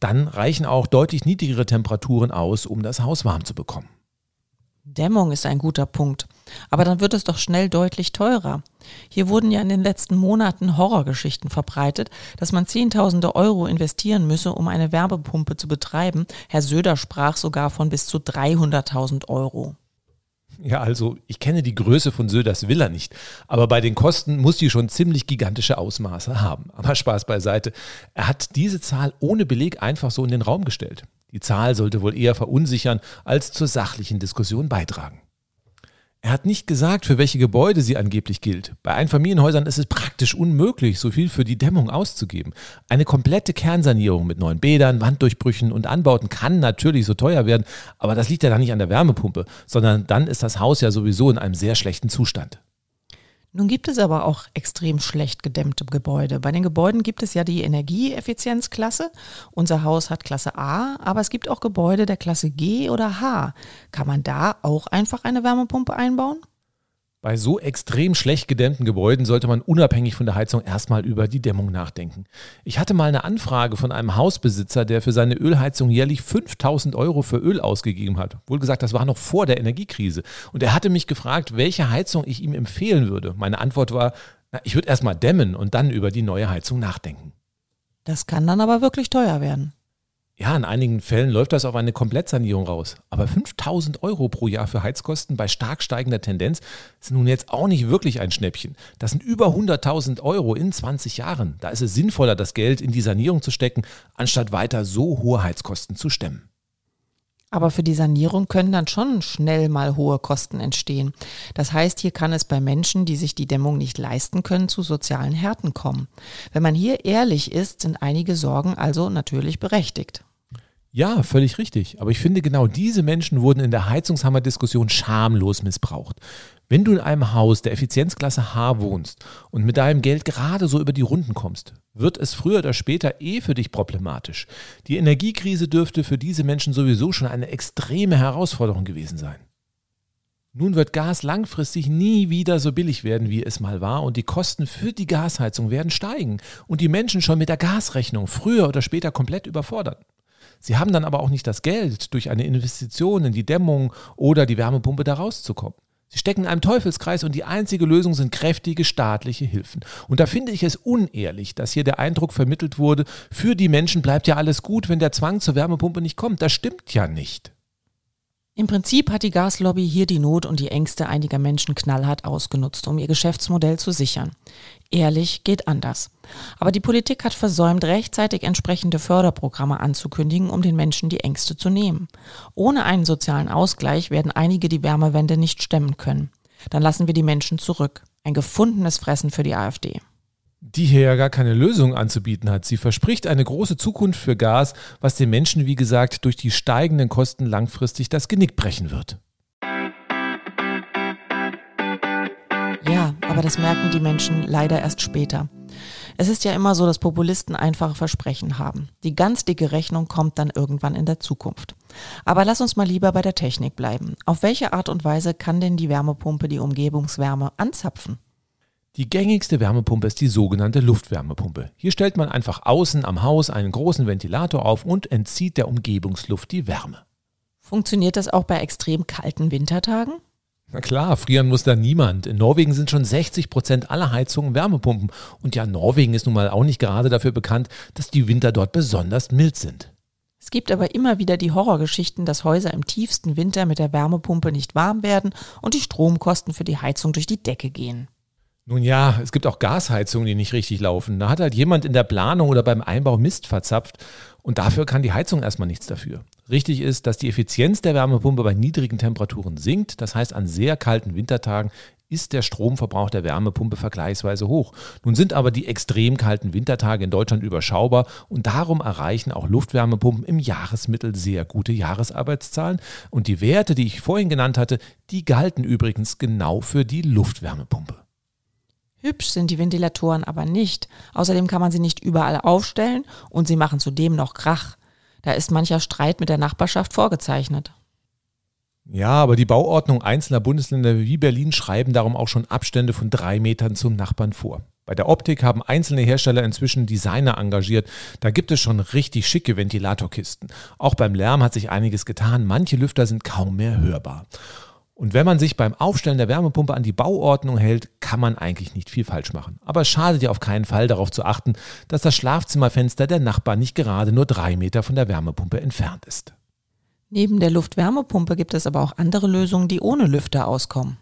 Dann reichen auch deutlich niedrigere Temperaturen aus, um das Haus warm zu bekommen. Dämmung ist ein guter Punkt. Aber dann wird es doch schnell deutlich teurer. Hier wurden ja in den letzten Monaten Horrorgeschichten verbreitet, dass man Zehntausende Euro investieren müsse, um eine Werbepumpe zu betreiben. Herr Söder sprach sogar von bis zu 300.000 Euro. Ja, also ich kenne die Größe von Söders Villa nicht, aber bei den Kosten muss die schon ziemlich gigantische Ausmaße haben. Aber Spaß beiseite. Er hat diese Zahl ohne Beleg einfach so in den Raum gestellt. Die Zahl sollte wohl eher verunsichern als zur sachlichen Diskussion beitragen. Er hat nicht gesagt, für welche Gebäude sie angeblich gilt. Bei Einfamilienhäusern ist es praktisch unmöglich, so viel für die Dämmung auszugeben. Eine komplette Kernsanierung mit neuen Bädern, Wanddurchbrüchen und Anbauten kann natürlich so teuer werden, aber das liegt ja dann nicht an der Wärmepumpe, sondern dann ist das Haus ja sowieso in einem sehr schlechten Zustand. Nun gibt es aber auch extrem schlecht gedämmte Gebäude. Bei den Gebäuden gibt es ja die Energieeffizienzklasse. Unser Haus hat Klasse A, aber es gibt auch Gebäude der Klasse G oder H. Kann man da auch einfach eine Wärmepumpe einbauen? Bei so extrem schlecht gedämmten Gebäuden sollte man unabhängig von der Heizung erstmal über die Dämmung nachdenken. Ich hatte mal eine Anfrage von einem Hausbesitzer, der für seine Ölheizung jährlich 5000 Euro für Öl ausgegeben hat. Wohl gesagt, das war noch vor der Energiekrise. Und er hatte mich gefragt, welche Heizung ich ihm empfehlen würde. Meine Antwort war, na, ich würde erstmal dämmen und dann über die neue Heizung nachdenken. Das kann dann aber wirklich teuer werden. Ja, in einigen Fällen läuft das auf eine Komplettsanierung raus. Aber 5000 Euro pro Jahr für Heizkosten bei stark steigender Tendenz sind nun jetzt auch nicht wirklich ein Schnäppchen. Das sind über 100.000 Euro in 20 Jahren. Da ist es sinnvoller, das Geld in die Sanierung zu stecken, anstatt weiter so hohe Heizkosten zu stemmen. Aber für die Sanierung können dann schon schnell mal hohe Kosten entstehen. Das heißt, hier kann es bei Menschen, die sich die Dämmung nicht leisten können, zu sozialen Härten kommen. Wenn man hier ehrlich ist, sind einige Sorgen also natürlich berechtigt. Ja, völlig richtig. Aber ich finde, genau diese Menschen wurden in der Heizungshammer-Diskussion schamlos missbraucht. Wenn du in einem Haus der Effizienzklasse H wohnst und mit deinem Geld gerade so über die Runden kommst, wird es früher oder später eh für dich problematisch. Die Energiekrise dürfte für diese Menschen sowieso schon eine extreme Herausforderung gewesen sein. Nun wird Gas langfristig nie wieder so billig werden, wie es mal war, und die Kosten für die Gasheizung werden steigen und die Menschen schon mit der Gasrechnung früher oder später komplett überfordern. Sie haben dann aber auch nicht das Geld, durch eine Investition in die Dämmung oder die Wärmepumpe da rauszukommen. Sie stecken in einem Teufelskreis und die einzige Lösung sind kräftige staatliche Hilfen. Und da finde ich es unehrlich, dass hier der Eindruck vermittelt wurde, für die Menschen bleibt ja alles gut, wenn der Zwang zur Wärmepumpe nicht kommt. Das stimmt ja nicht. Im Prinzip hat die Gaslobby hier die Not und die Ängste einiger Menschen knallhart ausgenutzt, um ihr Geschäftsmodell zu sichern. Ehrlich geht anders. Aber die Politik hat versäumt, rechtzeitig entsprechende Förderprogramme anzukündigen, um den Menschen die Ängste zu nehmen. Ohne einen sozialen Ausgleich werden einige die Wärmewende nicht stemmen können. Dann lassen wir die Menschen zurück. Ein gefundenes Fressen für die AfD die hier ja gar keine Lösung anzubieten hat. Sie verspricht eine große Zukunft für Gas, was den Menschen, wie gesagt, durch die steigenden Kosten langfristig das Genick brechen wird. Ja, aber das merken die Menschen leider erst später. Es ist ja immer so, dass Populisten einfache Versprechen haben. Die ganz dicke Rechnung kommt dann irgendwann in der Zukunft. Aber lass uns mal lieber bei der Technik bleiben. Auf welche Art und Weise kann denn die Wärmepumpe die Umgebungswärme anzapfen? Die gängigste Wärmepumpe ist die sogenannte Luftwärmepumpe. Hier stellt man einfach außen am Haus einen großen Ventilator auf und entzieht der Umgebungsluft die Wärme. Funktioniert das auch bei extrem kalten Wintertagen? Na klar, frieren muss da niemand. In Norwegen sind schon 60 Prozent aller Heizungen Wärmepumpen. Und ja, Norwegen ist nun mal auch nicht gerade dafür bekannt, dass die Winter dort besonders mild sind. Es gibt aber immer wieder die Horrorgeschichten, dass Häuser im tiefsten Winter mit der Wärmepumpe nicht warm werden und die Stromkosten für die Heizung durch die Decke gehen. Nun ja, es gibt auch Gasheizungen, die nicht richtig laufen. Da hat halt jemand in der Planung oder beim Einbau Mist verzapft und dafür kann die Heizung erstmal nichts dafür. Richtig ist, dass die Effizienz der Wärmepumpe bei niedrigen Temperaturen sinkt. Das heißt, an sehr kalten Wintertagen ist der Stromverbrauch der Wärmepumpe vergleichsweise hoch. Nun sind aber die extrem kalten Wintertage in Deutschland überschaubar und darum erreichen auch Luftwärmepumpen im Jahresmittel sehr gute Jahresarbeitszahlen. Und die Werte, die ich vorhin genannt hatte, die galten übrigens genau für die Luftwärmepumpe. Hübsch sind die Ventilatoren aber nicht. Außerdem kann man sie nicht überall aufstellen und sie machen zudem noch Krach. Da ist mancher Streit mit der Nachbarschaft vorgezeichnet. Ja, aber die Bauordnung einzelner Bundesländer wie Berlin schreiben darum auch schon Abstände von drei Metern zum Nachbarn vor. Bei der Optik haben einzelne Hersteller inzwischen Designer engagiert. Da gibt es schon richtig schicke Ventilatorkisten. Auch beim Lärm hat sich einiges getan. Manche Lüfter sind kaum mehr hörbar. Und wenn man sich beim Aufstellen der Wärmepumpe an die Bauordnung hält, kann man eigentlich nicht viel falsch machen. Aber es schadet ja auf keinen Fall darauf zu achten, dass das Schlafzimmerfenster der Nachbarn nicht gerade nur drei Meter von der Wärmepumpe entfernt ist. Neben der Luftwärmepumpe gibt es aber auch andere Lösungen, die ohne Lüfter auskommen.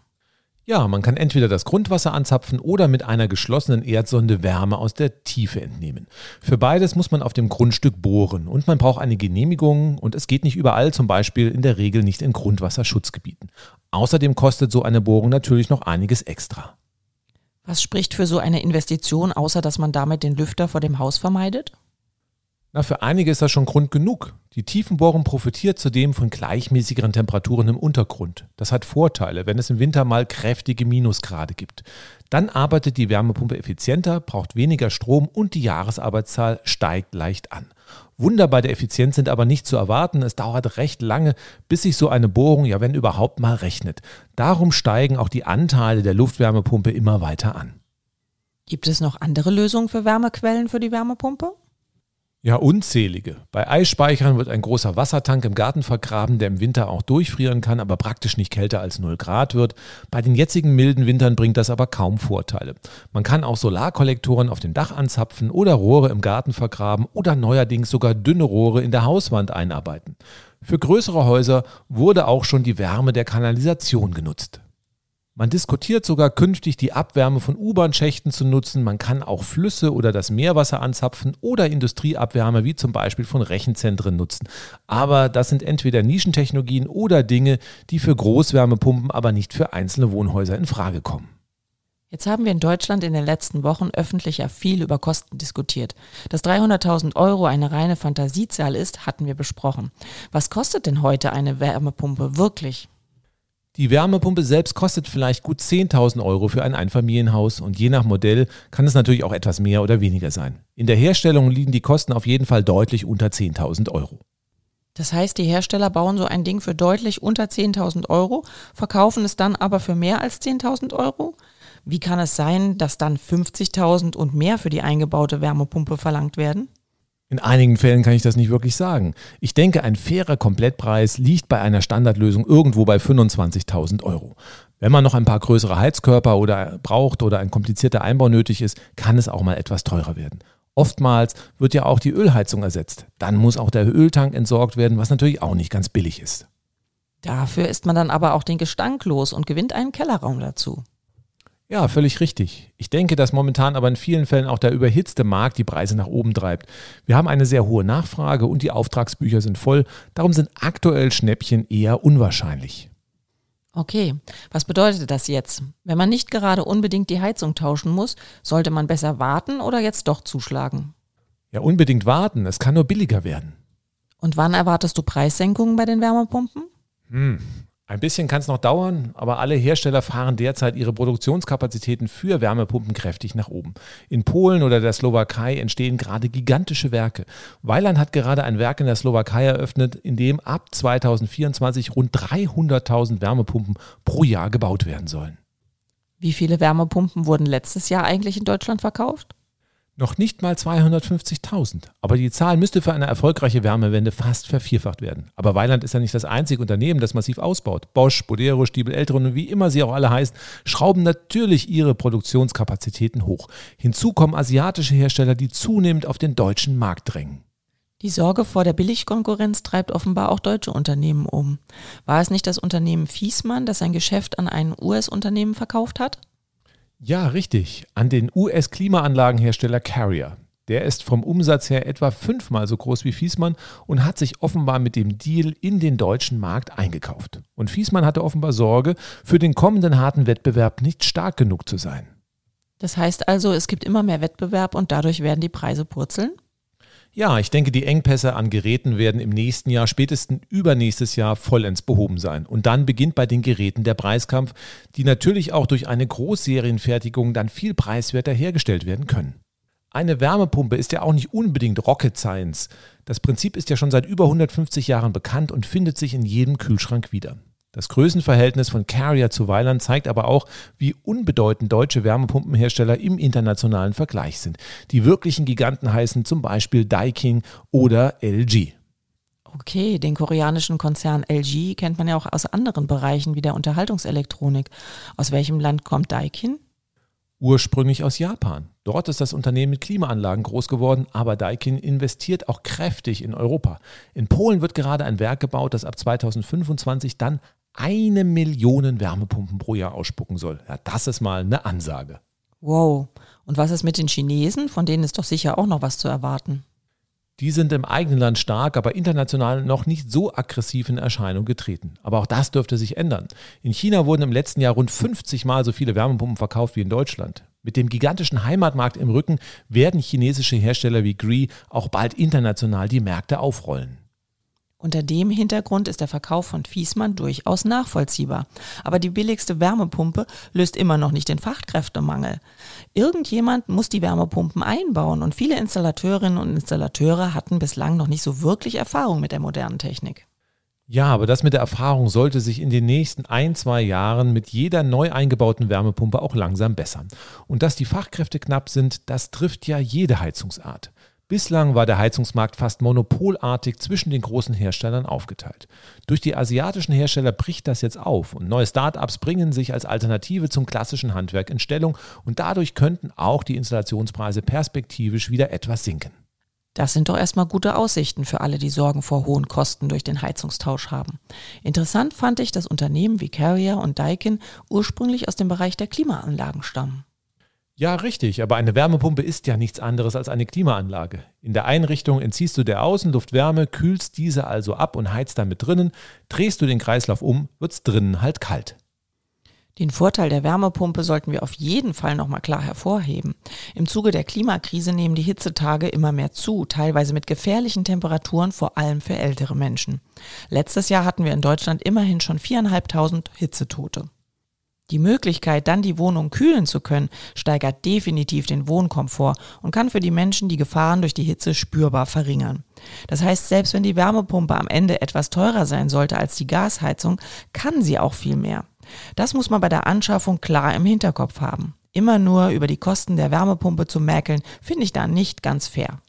Ja, man kann entweder das Grundwasser anzapfen oder mit einer geschlossenen Erdsonde Wärme aus der Tiefe entnehmen. Für beides muss man auf dem Grundstück bohren und man braucht eine Genehmigung und es geht nicht überall, zum Beispiel in der Regel nicht in Grundwasserschutzgebieten. Außerdem kostet so eine Bohrung natürlich noch einiges extra. Was spricht für so eine Investition, außer dass man damit den Lüfter vor dem Haus vermeidet? Na, für einige ist das schon Grund genug. Die Tiefenbohrung profitiert zudem von gleichmäßigeren Temperaturen im Untergrund. Das hat Vorteile, wenn es im Winter mal kräftige Minusgrade gibt. Dann arbeitet die Wärmepumpe effizienter, braucht weniger Strom und die Jahresarbeitszahl steigt leicht an. Wunder bei der Effizienz sind aber nicht zu erwarten. Es dauert recht lange, bis sich so eine Bohrung, ja wenn überhaupt mal rechnet. Darum steigen auch die Anteile der Luftwärmepumpe immer weiter an. Gibt es noch andere Lösungen für Wärmequellen für die Wärmepumpe? Ja, unzählige. Bei Eisspeichern wird ein großer Wassertank im Garten vergraben, der im Winter auch durchfrieren kann, aber praktisch nicht kälter als 0 Grad wird. Bei den jetzigen milden Wintern bringt das aber kaum Vorteile. Man kann auch Solarkollektoren auf dem Dach anzapfen oder Rohre im Garten vergraben oder neuerdings sogar dünne Rohre in der Hauswand einarbeiten. Für größere Häuser wurde auch schon die Wärme der Kanalisation genutzt. Man diskutiert sogar künftig die Abwärme von U-Bahn-Schächten zu nutzen. Man kann auch Flüsse oder das Meerwasser anzapfen oder Industrieabwärme wie zum Beispiel von Rechenzentren nutzen. Aber das sind entweder Nischentechnologien oder Dinge, die für Großwärmepumpen, aber nicht für einzelne Wohnhäuser in Frage kommen. Jetzt haben wir in Deutschland in den letzten Wochen öffentlich ja viel über Kosten diskutiert. Dass 300.000 Euro eine reine Fantasiezahl ist, hatten wir besprochen. Was kostet denn heute eine Wärmepumpe wirklich? Die Wärmepumpe selbst kostet vielleicht gut 10.000 Euro für ein Einfamilienhaus und je nach Modell kann es natürlich auch etwas mehr oder weniger sein. In der Herstellung liegen die Kosten auf jeden Fall deutlich unter 10.000 Euro. Das heißt, die Hersteller bauen so ein Ding für deutlich unter 10.000 Euro, verkaufen es dann aber für mehr als 10.000 Euro? Wie kann es sein, dass dann 50.000 und mehr für die eingebaute Wärmepumpe verlangt werden? In einigen Fällen kann ich das nicht wirklich sagen. Ich denke, ein fairer Komplettpreis liegt bei einer Standardlösung irgendwo bei 25.000 Euro. Wenn man noch ein paar größere Heizkörper oder braucht oder ein komplizierter Einbau nötig ist, kann es auch mal etwas teurer werden. Oftmals wird ja auch die Ölheizung ersetzt. Dann muss auch der Öltank entsorgt werden, was natürlich auch nicht ganz billig ist. Dafür ist man dann aber auch den Gestank los und gewinnt einen Kellerraum dazu. Ja, völlig richtig. Ich denke, dass momentan aber in vielen Fällen auch der überhitzte Markt die Preise nach oben treibt. Wir haben eine sehr hohe Nachfrage und die Auftragsbücher sind voll. Darum sind aktuell Schnäppchen eher unwahrscheinlich. Okay, was bedeutet das jetzt? Wenn man nicht gerade unbedingt die Heizung tauschen muss, sollte man besser warten oder jetzt doch zuschlagen? Ja, unbedingt warten. Es kann nur billiger werden. Und wann erwartest du Preissenkungen bei den Wärmepumpen? Hm, ein bisschen kann es noch dauern, aber alle Hersteller fahren derzeit ihre Produktionskapazitäten für Wärmepumpen kräftig nach oben. In Polen oder der Slowakei entstehen gerade gigantische Werke. Weiland hat gerade ein Werk in der Slowakei eröffnet, in dem ab 2024 rund 300.000 Wärmepumpen pro Jahr gebaut werden sollen. Wie viele Wärmepumpen wurden letztes Jahr eigentlich in Deutschland verkauft? Noch nicht mal 250.000. Aber die Zahl müsste für eine erfolgreiche Wärmewende fast vervierfacht werden. Aber Weiland ist ja nicht das einzige Unternehmen, das massiv ausbaut. Bosch, Bodero, Stiebel, Eltron und wie immer sie auch alle heißen, schrauben natürlich ihre Produktionskapazitäten hoch. Hinzu kommen asiatische Hersteller, die zunehmend auf den deutschen Markt drängen. Die Sorge vor der Billigkonkurrenz treibt offenbar auch deutsche Unternehmen um. War es nicht das Unternehmen Fiesmann, das sein Geschäft an ein US-Unternehmen verkauft hat? Ja, richtig. An den US-Klimaanlagenhersteller Carrier. Der ist vom Umsatz her etwa fünfmal so groß wie Fiesmann und hat sich offenbar mit dem Deal in den deutschen Markt eingekauft. Und Fiesmann hatte offenbar Sorge, für den kommenden harten Wettbewerb nicht stark genug zu sein. Das heißt also, es gibt immer mehr Wettbewerb und dadurch werden die Preise purzeln? Ja, ich denke, die Engpässe an Geräten werden im nächsten Jahr, spätestens übernächstes Jahr vollends behoben sein. Und dann beginnt bei den Geräten der Preiskampf, die natürlich auch durch eine Großserienfertigung dann viel preiswerter hergestellt werden können. Eine Wärmepumpe ist ja auch nicht unbedingt Rocket Science. Das Prinzip ist ja schon seit über 150 Jahren bekannt und findet sich in jedem Kühlschrank wieder. Das Größenverhältnis von Carrier zu Weiland zeigt aber auch, wie unbedeutend deutsche Wärmepumpenhersteller im internationalen Vergleich sind. Die wirklichen Giganten heißen zum Beispiel Daikin oder LG. Okay, den koreanischen Konzern LG kennt man ja auch aus anderen Bereichen wie der Unterhaltungselektronik. Aus welchem Land kommt Daikin? Ursprünglich aus Japan. Dort ist das Unternehmen mit Klimaanlagen groß geworden, aber Daikin investiert auch kräftig in Europa. In Polen wird gerade ein Werk gebaut, das ab 2025 dann eine Million Wärmepumpen pro Jahr ausspucken soll. Ja, das ist mal eine Ansage. Wow. Und was ist mit den Chinesen? Von denen ist doch sicher auch noch was zu erwarten. Die sind im eigenen Land stark, aber international noch nicht so aggressiv in Erscheinung getreten. Aber auch das dürfte sich ändern. In China wurden im letzten Jahr rund 50 Mal so viele Wärmepumpen verkauft wie in Deutschland. Mit dem gigantischen Heimatmarkt im Rücken werden chinesische Hersteller wie Gree auch bald international die Märkte aufrollen. Unter dem Hintergrund ist der Verkauf von Fiesmann durchaus nachvollziehbar. Aber die billigste Wärmepumpe löst immer noch nicht den Fachkräftemangel. Irgendjemand muss die Wärmepumpen einbauen und viele Installateurinnen und Installateure hatten bislang noch nicht so wirklich Erfahrung mit der modernen Technik. Ja, aber das mit der Erfahrung sollte sich in den nächsten ein, zwei Jahren mit jeder neu eingebauten Wärmepumpe auch langsam bessern. Und dass die Fachkräfte knapp sind, das trifft ja jede Heizungsart. Bislang war der Heizungsmarkt fast monopolartig zwischen den großen Herstellern aufgeteilt. Durch die asiatischen Hersteller bricht das jetzt auf und neue Start-ups bringen sich als Alternative zum klassischen Handwerk in Stellung und dadurch könnten auch die Installationspreise perspektivisch wieder etwas sinken. Das sind doch erstmal gute Aussichten für alle, die Sorgen vor hohen Kosten durch den Heizungstausch haben. Interessant fand ich, dass Unternehmen wie Carrier und Daikin ursprünglich aus dem Bereich der Klimaanlagen stammen. Ja, richtig, aber eine Wärmepumpe ist ja nichts anderes als eine Klimaanlage. In der Einrichtung entziehst du der Außenluft Wärme, kühlst diese also ab und heizt damit drinnen. Drehst du den Kreislauf um, wird's drinnen halt kalt. Den Vorteil der Wärmepumpe sollten wir auf jeden Fall nochmal klar hervorheben. Im Zuge der Klimakrise nehmen die Hitzetage immer mehr zu, teilweise mit gefährlichen Temperaturen, vor allem für ältere Menschen. Letztes Jahr hatten wir in Deutschland immerhin schon viereinhalbtausend Hitzetote. Die Möglichkeit, dann die Wohnung kühlen zu können, steigert definitiv den Wohnkomfort und kann für die Menschen die Gefahren durch die Hitze spürbar verringern. Das heißt, selbst wenn die Wärmepumpe am Ende etwas teurer sein sollte als die Gasheizung, kann sie auch viel mehr. Das muss man bei der Anschaffung klar im Hinterkopf haben. Immer nur über die Kosten der Wärmepumpe zu mäkeln, finde ich da nicht ganz fair.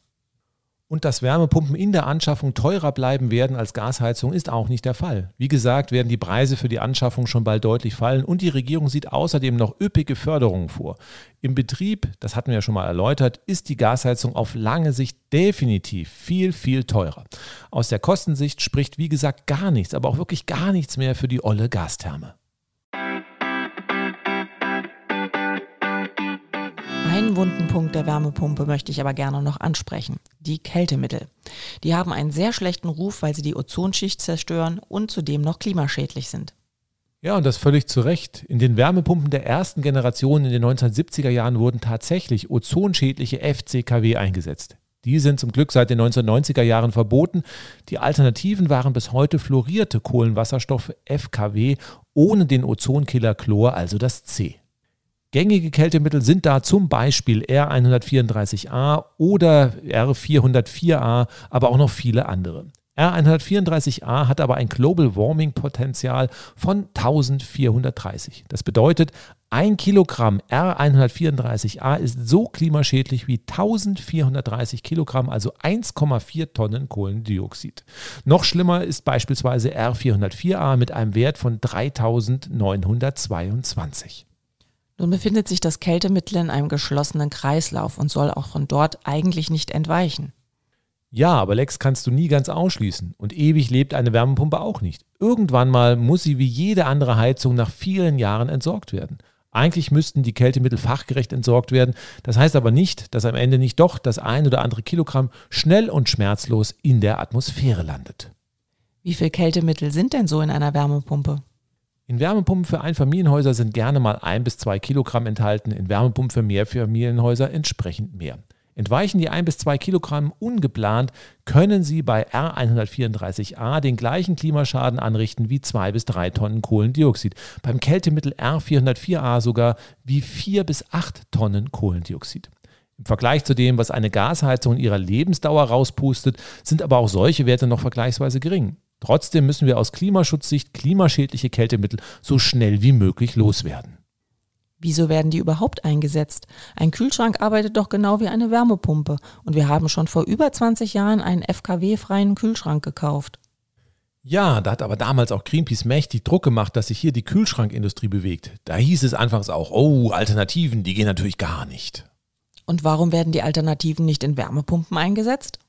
Und dass Wärmepumpen in der Anschaffung teurer bleiben werden als Gasheizung, ist auch nicht der Fall. Wie gesagt, werden die Preise für die Anschaffung schon bald deutlich fallen und die Regierung sieht außerdem noch üppige Förderungen vor. Im Betrieb, das hatten wir ja schon mal erläutert, ist die Gasheizung auf lange Sicht definitiv viel, viel teurer. Aus der Kostensicht spricht, wie gesagt, gar nichts, aber auch wirklich gar nichts mehr für die olle Gastherme. Einen wunden Punkt der Wärmepumpe möchte ich aber gerne noch ansprechen. Die Kältemittel. Die haben einen sehr schlechten Ruf, weil sie die Ozonschicht zerstören und zudem noch klimaschädlich sind. Ja, und das völlig zu Recht. In den Wärmepumpen der ersten Generation in den 1970er Jahren wurden tatsächlich ozonschädliche FCKW eingesetzt. Die sind zum Glück seit den 1990er Jahren verboten. Die Alternativen waren bis heute fluorierte Kohlenwasserstoffe FKW ohne den Ozonkiller Chlor, also das C. Gängige Kältemittel sind da zum Beispiel R134a oder R404a, aber auch noch viele andere. R134a hat aber ein Global Warming Potenzial von 1430. Das bedeutet, ein Kilogramm R134a ist so klimaschädlich wie 1430 Kilogramm, also 1,4 Tonnen Kohlendioxid. Noch schlimmer ist beispielsweise R404a mit einem Wert von 3922. Nun befindet sich das Kältemittel in einem geschlossenen Kreislauf und soll auch von dort eigentlich nicht entweichen. Ja, aber Lex kannst du nie ganz ausschließen. Und ewig lebt eine Wärmepumpe auch nicht. Irgendwann mal muss sie wie jede andere Heizung nach vielen Jahren entsorgt werden. Eigentlich müssten die Kältemittel fachgerecht entsorgt werden. Das heißt aber nicht, dass am Ende nicht doch das ein oder andere Kilogramm schnell und schmerzlos in der Atmosphäre landet. Wie viel Kältemittel sind denn so in einer Wärmepumpe? In Wärmepumpen für Einfamilienhäuser sind gerne mal ein bis zwei Kilogramm enthalten, in Wärmepumpen für Mehrfamilienhäuser entsprechend mehr. Entweichen die ein bis zwei Kilogramm ungeplant, können sie bei R134a den gleichen Klimaschaden anrichten wie zwei bis drei Tonnen Kohlendioxid. Beim Kältemittel R404a sogar wie vier bis acht Tonnen Kohlendioxid. Im Vergleich zu dem, was eine Gasheizung in ihrer Lebensdauer rauspustet, sind aber auch solche Werte noch vergleichsweise gering. Trotzdem müssen wir aus Klimaschutzsicht klimaschädliche Kältemittel so schnell wie möglich loswerden. Wieso werden die überhaupt eingesetzt? Ein Kühlschrank arbeitet doch genau wie eine Wärmepumpe und wir haben schon vor über 20 Jahren einen FKW-freien Kühlschrank gekauft. Ja, da hat aber damals auch Greenpeace mächtig Druck gemacht, dass sich hier die Kühlschrankindustrie bewegt. Da hieß es anfangs auch, oh, Alternativen, die gehen natürlich gar nicht. Und warum werden die Alternativen nicht in Wärmepumpen eingesetzt?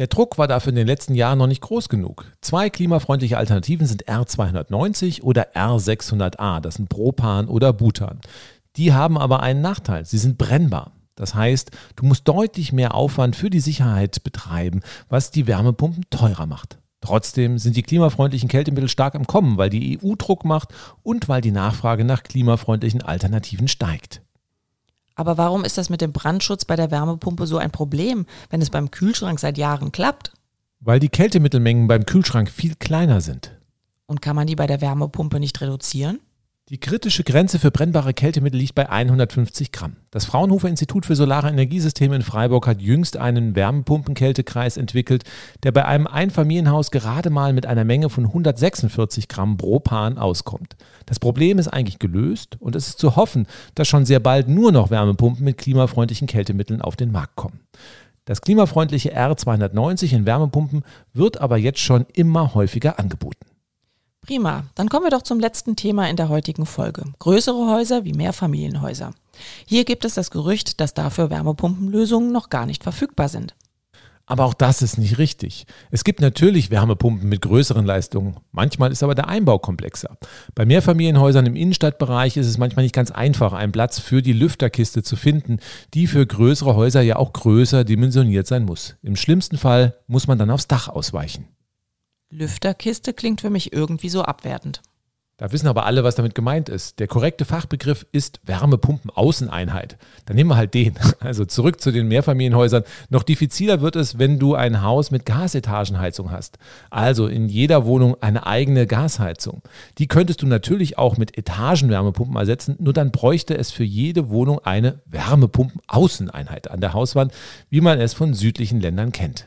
Der Druck war dafür in den letzten Jahren noch nicht groß genug. Zwei klimafreundliche Alternativen sind R290 oder R600a, das sind Propan oder Butan. Die haben aber einen Nachteil, sie sind brennbar. Das heißt, du musst deutlich mehr Aufwand für die Sicherheit betreiben, was die Wärmepumpen teurer macht. Trotzdem sind die klimafreundlichen Kältemittel stark am Kommen, weil die EU Druck macht und weil die Nachfrage nach klimafreundlichen Alternativen steigt. Aber warum ist das mit dem Brandschutz bei der Wärmepumpe so ein Problem, wenn es beim Kühlschrank seit Jahren klappt? Weil die Kältemittelmengen beim Kühlschrank viel kleiner sind. Und kann man die bei der Wärmepumpe nicht reduzieren? Die kritische Grenze für brennbare Kältemittel liegt bei 150 Gramm. Das Fraunhofer Institut für Solare Energiesysteme in Freiburg hat jüngst einen Wärmepumpenkältekreis entwickelt, der bei einem Einfamilienhaus gerade mal mit einer Menge von 146 Gramm Propan auskommt. Das Problem ist eigentlich gelöst und es ist zu hoffen, dass schon sehr bald nur noch Wärmepumpen mit klimafreundlichen Kältemitteln auf den Markt kommen. Das klimafreundliche R290 in Wärmepumpen wird aber jetzt schon immer häufiger angeboten. Prima, dann kommen wir doch zum letzten Thema in der heutigen Folge. Größere Häuser wie Mehrfamilienhäuser. Hier gibt es das Gerücht, dass dafür Wärmepumpenlösungen noch gar nicht verfügbar sind. Aber auch das ist nicht richtig. Es gibt natürlich Wärmepumpen mit größeren Leistungen. Manchmal ist aber der Einbau komplexer. Bei Mehrfamilienhäusern im Innenstadtbereich ist es manchmal nicht ganz einfach, einen Platz für die Lüfterkiste zu finden, die für größere Häuser ja auch größer dimensioniert sein muss. Im schlimmsten Fall muss man dann aufs Dach ausweichen. Lüfterkiste klingt für mich irgendwie so abwertend. Da wissen aber alle, was damit gemeint ist. Der korrekte Fachbegriff ist Wärmepumpenaußeneinheit. Dann nehmen wir halt den. <laughs> Also zurück zu den Mehrfamilienhäusern. Noch diffiziler wird es, wenn du ein Haus mit Gasetagenheizung hast. Also in jeder Wohnung eine eigene Gasheizung. Die könntest du natürlich auch mit Etagenwärmepumpen ersetzen, nur dann bräuchte es für jede Wohnung eine Wärmepumpenaußeneinheit an der Hauswand, wie man es von südlichen Ländern kennt.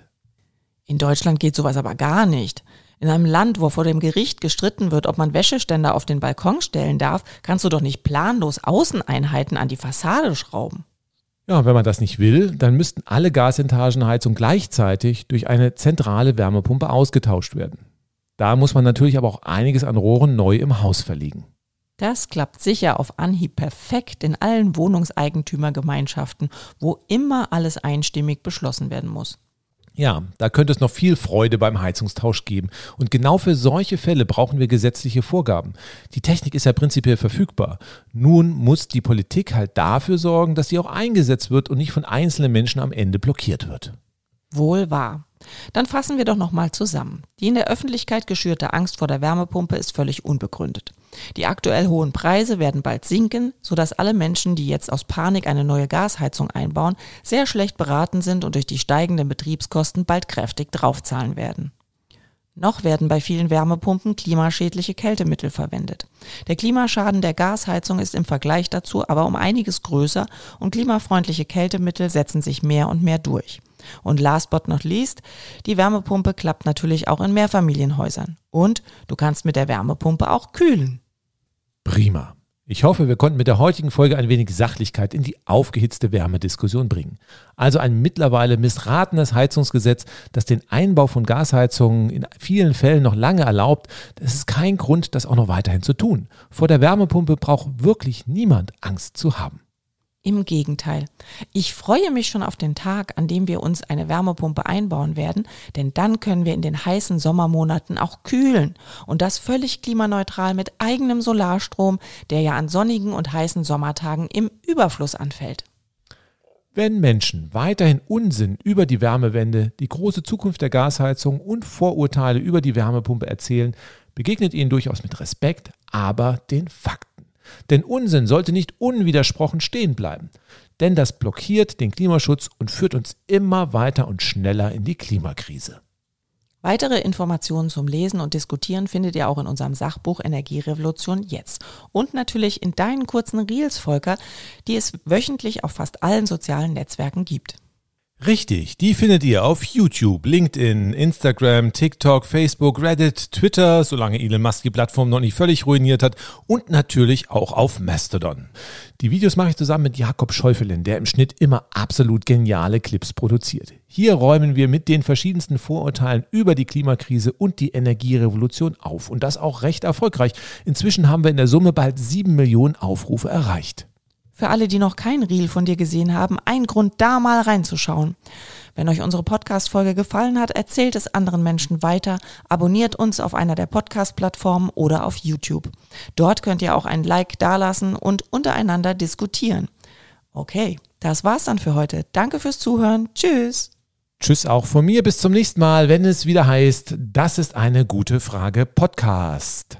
In Deutschland geht sowas aber gar nicht. In einem Land, wo vor dem Gericht gestritten wird, ob man Wäscheständer auf den Balkon stellen darf, kannst du doch nicht planlos Außeneinheiten an die Fassade schrauben. Ja, wenn man das nicht will, dann müssten alle Gasentagenheizungen gleichzeitig durch eine zentrale Wärmepumpe ausgetauscht werden. Da muss man natürlich aber auch einiges an Rohren neu im Haus verlegen. Das klappt sicher auf Anhieb perfekt in allen Wohnungseigentümergemeinschaften, wo immer alles einstimmig beschlossen werden muss. Ja, da könnte es noch viel Freude beim Heizungstausch geben. Und genau für solche Fälle brauchen wir gesetzliche Vorgaben. Die Technik ist ja prinzipiell verfügbar. Nun muss die Politik halt dafür sorgen, dass sie auch eingesetzt wird und nicht von einzelnen Menschen am Ende blockiert wird. Wohl wahr. Dann fassen wir doch nochmal zusammen. Die in der Öffentlichkeit geschürte Angst vor der Wärmepumpe ist völlig unbegründet. Die aktuell hohen Preise werden bald sinken, sodass alle Menschen, die jetzt aus Panik eine neue Gasheizung einbauen, sehr schlecht beraten sind und durch die steigenden Betriebskosten bald kräftig draufzahlen werden. Noch werden bei vielen Wärmepumpen klimaschädliche Kältemittel verwendet. Der Klimaschaden der Gasheizung ist im Vergleich dazu aber um einiges größer und klimafreundliche Kältemittel setzen sich mehr und mehr durch. Und last but not least, die Wärmepumpe klappt natürlich auch in Mehrfamilienhäusern. Und du kannst mit der Wärmepumpe auch kühlen. Prima. Ich hoffe, wir konnten mit der heutigen Folge ein wenig Sachlichkeit in die aufgehitzte Wärmediskussion bringen. Also ein mittlerweile missratenes Heizungsgesetz, das den Einbau von Gasheizungen in vielen Fällen noch lange erlaubt, das ist kein Grund, das auch noch weiterhin zu tun. Vor der Wärmepumpe braucht wirklich niemand Angst zu haben. Im Gegenteil. Ich freue mich schon auf den Tag, an dem wir uns eine Wärmepumpe einbauen werden, denn dann können wir in den heißen Sommermonaten auch kühlen und das völlig klimaneutral mit eigenem Solarstrom, der ja an sonnigen und heißen Sommertagen im Überfluss anfällt. Wenn Menschen weiterhin Unsinn über die Wärmewende, die große Zukunft der Gasheizung und Vorurteile über die Wärmepumpe erzählen, begegnet ihnen durchaus mit Respekt, aber den Fakten. Denn Unsinn sollte nicht unwidersprochen stehen bleiben. Denn das blockiert den Klimaschutz und führt uns immer weiter und schneller in die Klimakrise. Weitere Informationen zum Lesen und Diskutieren findet ihr auch in unserem Sachbuch Energierevolution jetzt. Und natürlich in deinen kurzen Reels, Volker, die es wöchentlich auf fast allen sozialen Netzwerken gibt. Richtig, die findet ihr auf YouTube, LinkedIn, Instagram, TikTok, Facebook, Reddit, Twitter, solange Elon Musk die Plattform noch nicht völlig ruiniert hat und natürlich auch auf Mastodon. Die Videos mache ich zusammen mit Jakob Schäufelin, der im Schnitt immer absolut geniale Clips produziert. Hier räumen wir mit den verschiedensten Vorurteilen über die Klimakrise und die Energierevolution auf und das auch recht erfolgreich. Inzwischen haben wir in der Summe bald sieben Millionen Aufrufe erreicht. Für alle, die noch kein Reel von dir gesehen haben, ein Grund, da mal reinzuschauen. Wenn euch unsere Podcast-Folge gefallen hat, erzählt es anderen Menschen weiter, abonniert uns auf einer der Podcast-Plattformen oder auf YouTube. Dort könnt ihr auch ein Like dalassen und untereinander diskutieren. Okay, das war's dann für heute. Danke fürs Zuhören. Tschüss. Tschüss auch von mir. Bis zum nächsten Mal, wenn es wieder heißt, das ist eine gute Frage Podcast.